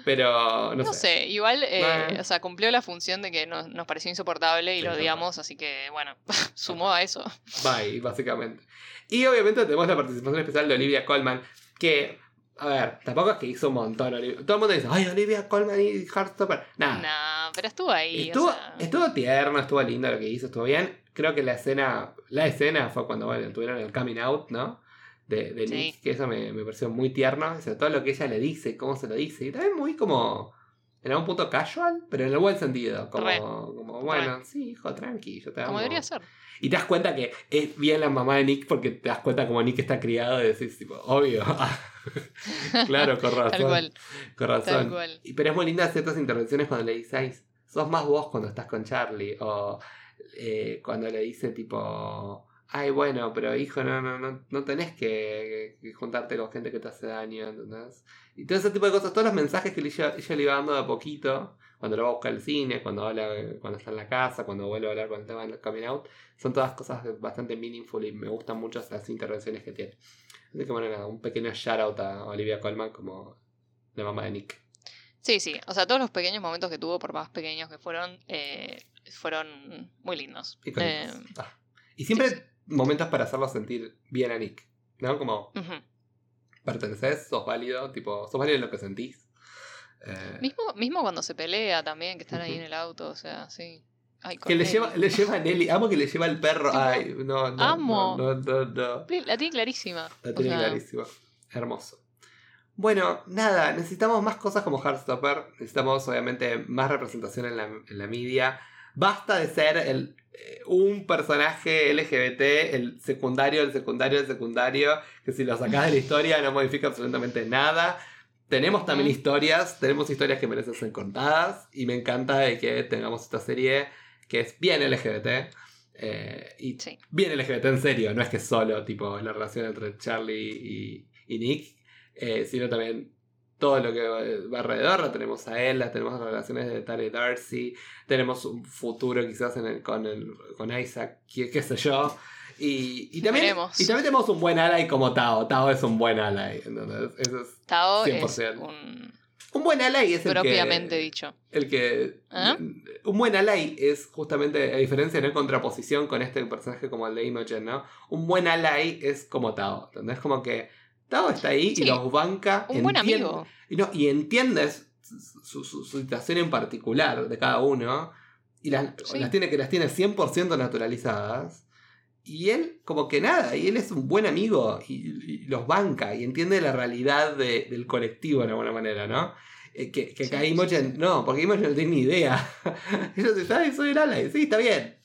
Speaker 1: Pero no,
Speaker 2: No,
Speaker 1: sé.
Speaker 2: sé, igual, eh, o sea, cumplió la función de que nos, nos pareció insoportable y
Speaker 1: Sí,
Speaker 2: lo odiamos, así que, bueno, sumó a eso.
Speaker 1: Bye, básicamente. Y obviamente tenemos la participación especial de Olivia Colman, que, a ver, tampoco es que hizo un montón. Olivia- Todo el mundo dice, ay, Olivia Colman y Heartstopper. Nada.
Speaker 2: Nah, pero estuvo ahí,
Speaker 1: Estuvo,
Speaker 2: o sea,
Speaker 1: estuvo tierno, estuvo lindo lo que hizo, estuvo bien. Creo que la escena, la escena fue cuando bueno, tuvieron el coming out, ¿no? De, de
Speaker 2: Sí.
Speaker 1: Nick, que eso me, me pareció muy tierno, sobre todo lo que ella le dice, cómo se lo dice. Y también muy como, en algún punto casual, pero en el buen sentido. Como,
Speaker 2: Re.
Speaker 1: como bueno, sí, hijo, tranqui, yo te amo.
Speaker 2: como debería ser.
Speaker 1: Y te das cuenta que es bien la mamá de Nick porque te das cuenta como Nick está criado y decís, tipo, obvio. claro, con razón.
Speaker 2: Tal cual,
Speaker 1: Con razón.
Speaker 2: tal cual.
Speaker 1: Pero es muy linda ciertas intervenciones cuando le dice, "Ay, sos más vos cuando estás con Charlie. O eh, cuando le dice tipo, ay, bueno, pero hijo, no, no, no, no tenés que, juntarte con gente que te hace daño, ¿entendés? Y todo ese tipo de cosas, todos los mensajes que ella, ella le iba dando de a poquito, cuando lo va a buscar al cine, cuando habla, cuando está en la casa, cuando vuelve a hablar con el tema del coming out, son todas cosas bastante meaningful y me gustan mucho esas intervenciones que tiene. Así que bueno, nada, un pequeño shout out a Olivia Colman como la mamá de Nick.
Speaker 2: Sí, sí, o sea, todos los pequeños momentos que tuvo, por más pequeños que fueron, eh, fueron muy lindos. Eh,
Speaker 1: Ah. Y siempre
Speaker 2: sí,
Speaker 1: momentos para hacerlo sentir bien a Nick. ¿No? Como
Speaker 2: Ujú.
Speaker 1: perteneces, sos válido, tipo, sos válido en lo que sentís. Eh,
Speaker 2: Mismo, mismo cuando se pelea también, que están ahí en el auto, o sea, sí. Ay,
Speaker 1: que le
Speaker 2: Nelly.
Speaker 1: lleva, le lleva a Nelly, amo que le lleva al perro. Ay, no, no.
Speaker 2: amo.
Speaker 1: No, no, no, no.
Speaker 2: La tiene clarísima.
Speaker 1: La
Speaker 2: o
Speaker 1: tiene
Speaker 2: sea,
Speaker 1: clarísima. Hermoso. Bueno, nada, necesitamos más cosas como Heartstopper. Necesitamos, obviamente, más representación en la, en la media. Basta de ser el, eh, un personaje LGBT, el secundario, el secundario, el secundario, que si lo sacás de la historia no modifica absolutamente nada. Tenemos también historias, tenemos historias que merecen ser contadas, y me encanta de que tengamos esta serie que es bien LGBT. eh, y
Speaker 2: Sí.
Speaker 1: bien LGBT en serio, no es que solo tipo la relación entre Charlie y, y Nick, eh, sino también todo lo que va alrededor. La tenemos a él, la tenemos las relaciones de Tara y Darcy, tenemos un futuro quizás en el, con, el, con Isaac, qué, qué sé yo. Y, y también,
Speaker 2: Veremos.
Speaker 1: y también tenemos un buen ally como Tao. Tao es un buen ally. ¿entendés? Eso es,
Speaker 2: Tao es
Speaker 1: 100%.
Speaker 2: un
Speaker 1: un buen ally es el
Speaker 2: propiamente
Speaker 1: que,
Speaker 2: dicho.
Speaker 1: el que.
Speaker 2: ¿Ah?
Speaker 1: Un buen ally es justamente, a diferencia, no en contraposición con este personaje como el de Imogen, ¿no? Un buen ally es como Tao. ¿Entendés? Como que Está ahí
Speaker 2: Sí.
Speaker 1: y los banca.
Speaker 2: Un buen
Speaker 1: entiende-
Speaker 2: amigo.
Speaker 1: Y, no, y entiendes su, su- su situación en particular de cada uno. Y las,
Speaker 2: Sí.
Speaker 1: las tiene que las tiene 100% naturalizadas. Y él, como que nada, y él es un buen amigo y, y los banca y entiende la realidad de- del colectivo de alguna manera, ¿no? Eh, que que
Speaker 2: Sí,
Speaker 1: no, porque Imogen no tiene ni idea. Ella dice, ay, soy el ally, sí, está bien.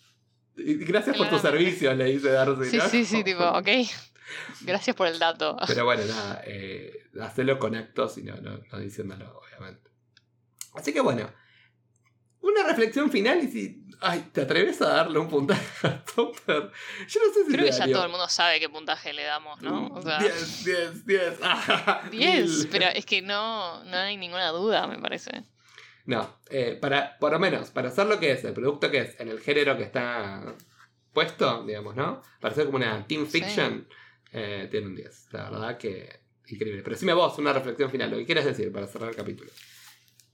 Speaker 1: Gracias por tus
Speaker 2: Claramente.
Speaker 1: servicios, le dice Darcy.
Speaker 2: Sí,
Speaker 1: ¿no?
Speaker 2: sí, sí, tipo, ok. Gracias por el dato.
Speaker 1: Pero bueno, nada, eh, hacerlo con actos y no, no, no diciéndolo, obviamente. Así que bueno, una reflexión final y si. Ay, ¿te atreves a darle un puntaje a Topper? Yo no sé si
Speaker 2: Creo que ya todo el mundo sabe qué puntaje le damos, ¿no? O sea,
Speaker 1: 10, 10, 10. Ah,
Speaker 2: 10,
Speaker 1: mil.
Speaker 2: pero es que no, no hay ninguna duda, me parece.
Speaker 1: No, eh, para, por lo menos, para hacer lo que es, el producto que es, en el género que está puesto, digamos, ¿no? Para ser como una team
Speaker 2: Sí.
Speaker 1: Eh, tiene un 10. La verdad que increíble. Pero decime vos una reflexión final, lo que quieras decir para cerrar el capítulo.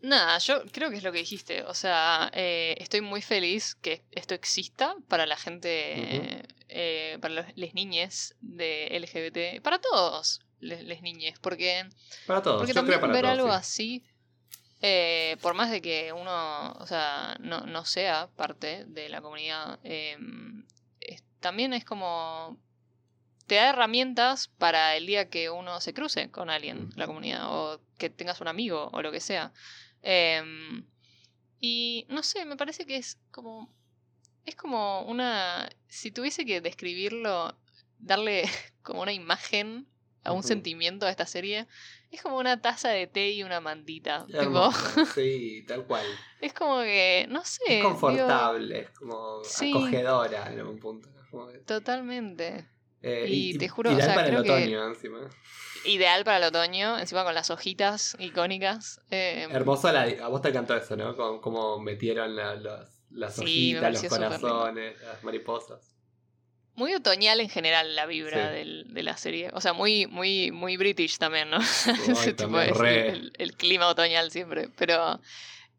Speaker 2: Nada, yo creo que es lo que dijiste. O sea, eh, estoy muy feliz que esto exista para la gente, eh, para los, les niñes de LGBT, para todos les, les niñes, porque,
Speaker 1: Para todos,
Speaker 2: porque
Speaker 1: yo
Speaker 2: también
Speaker 1: creo para
Speaker 2: ver
Speaker 1: todos.
Speaker 2: algo
Speaker 1: sí.
Speaker 2: así, eh, por más de que uno, o sea, no, no sea parte de la comunidad, eh, es- también es como te da herramientas para el día que uno se cruce con alguien de la comunidad o que tengas un amigo o lo que sea. Em, y no sé, me parece que es como. Es como una. Si tuviese que describirlo, darle como una imagen a un sentimiento a esta serie, es como una taza de té y una mantita. Tipo,
Speaker 1: Sí, tal cual.
Speaker 2: es como que, no sé.
Speaker 1: Es
Speaker 2: digo,
Speaker 1: confortable, es como
Speaker 2: Sí.
Speaker 1: acogedora en algún punto.
Speaker 2: totalmente.
Speaker 1: Eh,
Speaker 2: Y te juro, o
Speaker 1: ideal
Speaker 2: sea,
Speaker 1: para el
Speaker 2: que-
Speaker 1: otoño encima.
Speaker 2: Ideal para el otoño, encima con las hojitas icónicas. em,
Speaker 1: Hermoso, la, a vos te encantó eso, ¿no? Como, como metieron la- los- las
Speaker 2: Sí,
Speaker 1: hojitas, los corazones, las mariposas.
Speaker 2: Muy otoñal en general la vibra
Speaker 1: Sí.
Speaker 2: del- de la serie. O sea, muy, muy, muy British también, ¿no? Tipo
Speaker 1: también,
Speaker 2: es
Speaker 1: re.
Speaker 2: el, el clima otoñal siempre. Pero,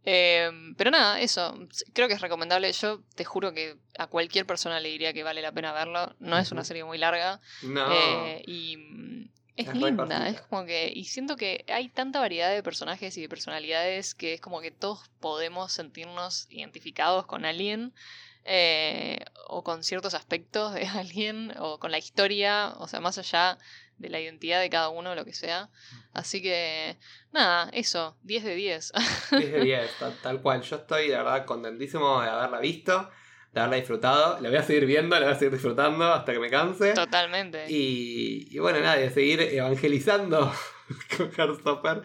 Speaker 2: eh, pero nada, eso. Creo que es recomendable. Yo te juro que a cualquier persona le diría que vale la pena verlo. No es una serie muy larga.
Speaker 1: No.
Speaker 2: eh, y mm, es,
Speaker 1: Es
Speaker 2: linda. Es como que. Y siento que hay tanta variedad de personajes y de personalidades que es como que todos podemos sentirnos identificados con alguien eh, o con ciertos aspectos de alguien o con la historia, o sea, más allá de la identidad de cada uno, lo que sea. Así que, nada, eso, 10 de 10.
Speaker 1: 10 de 10, tal, tal cual. Yo estoy, de verdad, contentísimo de haberla visto, de haberla disfrutado. La voy a seguir viendo, la voy a seguir disfrutando hasta que me canse.
Speaker 2: Totalmente.
Speaker 1: Y, y bueno, nada, de seguir evangelizando con Heartstopper.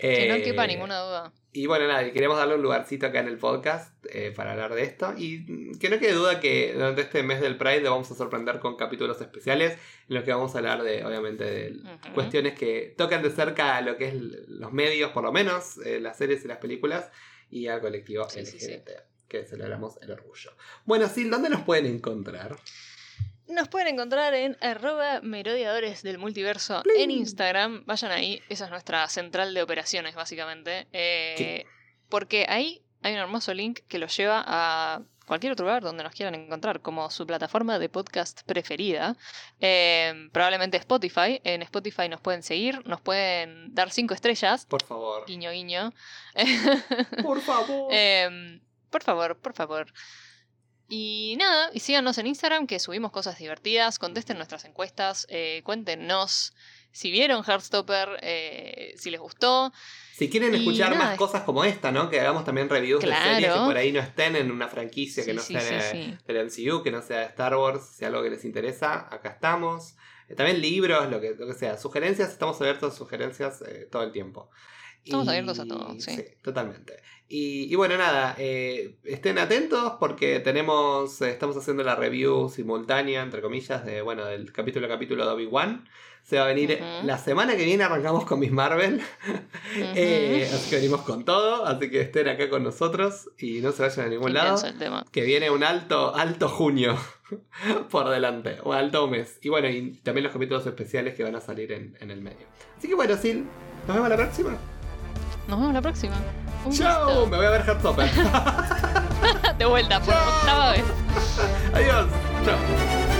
Speaker 2: que no
Speaker 1: Eh,
Speaker 2: quepa ninguna duda.
Speaker 1: Y bueno, nada, y queríamos darle un lugarcito acá en el podcast eh, para hablar de esto. Y que no quede duda que durante este mes del Pride lo vamos a sorprender con capítulos especiales en los que vamos a hablar de, obviamente, de cuestiones que tocan de cerca a lo que es los medios, por lo menos, eh, las series y las películas, y al colectivo
Speaker 2: Sí, sí, sí.
Speaker 1: LGBT, que celebramos el orgullo. Bueno, Sil, ¿dónde nos pueden encontrar?
Speaker 2: Nos pueden encontrar en arroba merodiadores del multiverso en Instagram. Vayan ahí, esa es nuestra central de operaciones, básicamente. Eh. Porque ahí hay un hermoso link que los lleva a cualquier otro lugar donde nos quieran encontrar, como su plataforma de podcast preferida. Eh, probablemente Spotify. En Spotify nos pueden seguir, nos pueden dar cinco estrellas.
Speaker 1: Por favor.
Speaker 2: Guiño, guiño.
Speaker 1: Por favor.
Speaker 2: Em, por favor, por favor. Y nada, y síganos en Instagram que subimos cosas divertidas, contesten nuestras encuestas, eh, cuéntenos si vieron Heartstopper, eh, si les gustó.
Speaker 1: Si quieren escuchar
Speaker 2: nada,
Speaker 1: más cosas como esta, ¿no? Que hagamos también reviews de series que por ahí no estén en una franquicia que
Speaker 2: Sí,
Speaker 1: no
Speaker 2: sí,
Speaker 1: sea
Speaker 2: sí,
Speaker 1: MCU, que no sea de Star Wars, si algo que les interesa, acá estamos. Eh, también libros, lo que, lo que sea. Sugerencias, estamos abiertos a sugerencias eh, todo el tiempo.
Speaker 2: Estamos abiertos a todo, sí.
Speaker 1: totalmente. Y, y bueno, nada, eh, estén atentos porque tenemos, estamos haciendo la review simultánea, entre comillas, de, bueno, del capítulo a capítulo de Obi-Wan. Se va a venir la semana que viene, arrancamos con Miss Marvel. Eh, así que venimos con todo, así que estén acá con nosotros y no se vayan a ningún lado.
Speaker 2: El tema.
Speaker 1: Que viene un alto, alto junio por delante, un alto mes. Y bueno, y también los capítulos especiales que van a salir en, en el medio. Así que bueno, Sil, nos vemos la próxima.
Speaker 2: Nos vemos la próxima. Un
Speaker 1: ¡Chao! Me voy a ver Hardstopper.
Speaker 2: de vuelta, por octava vez. Adiós. Chao.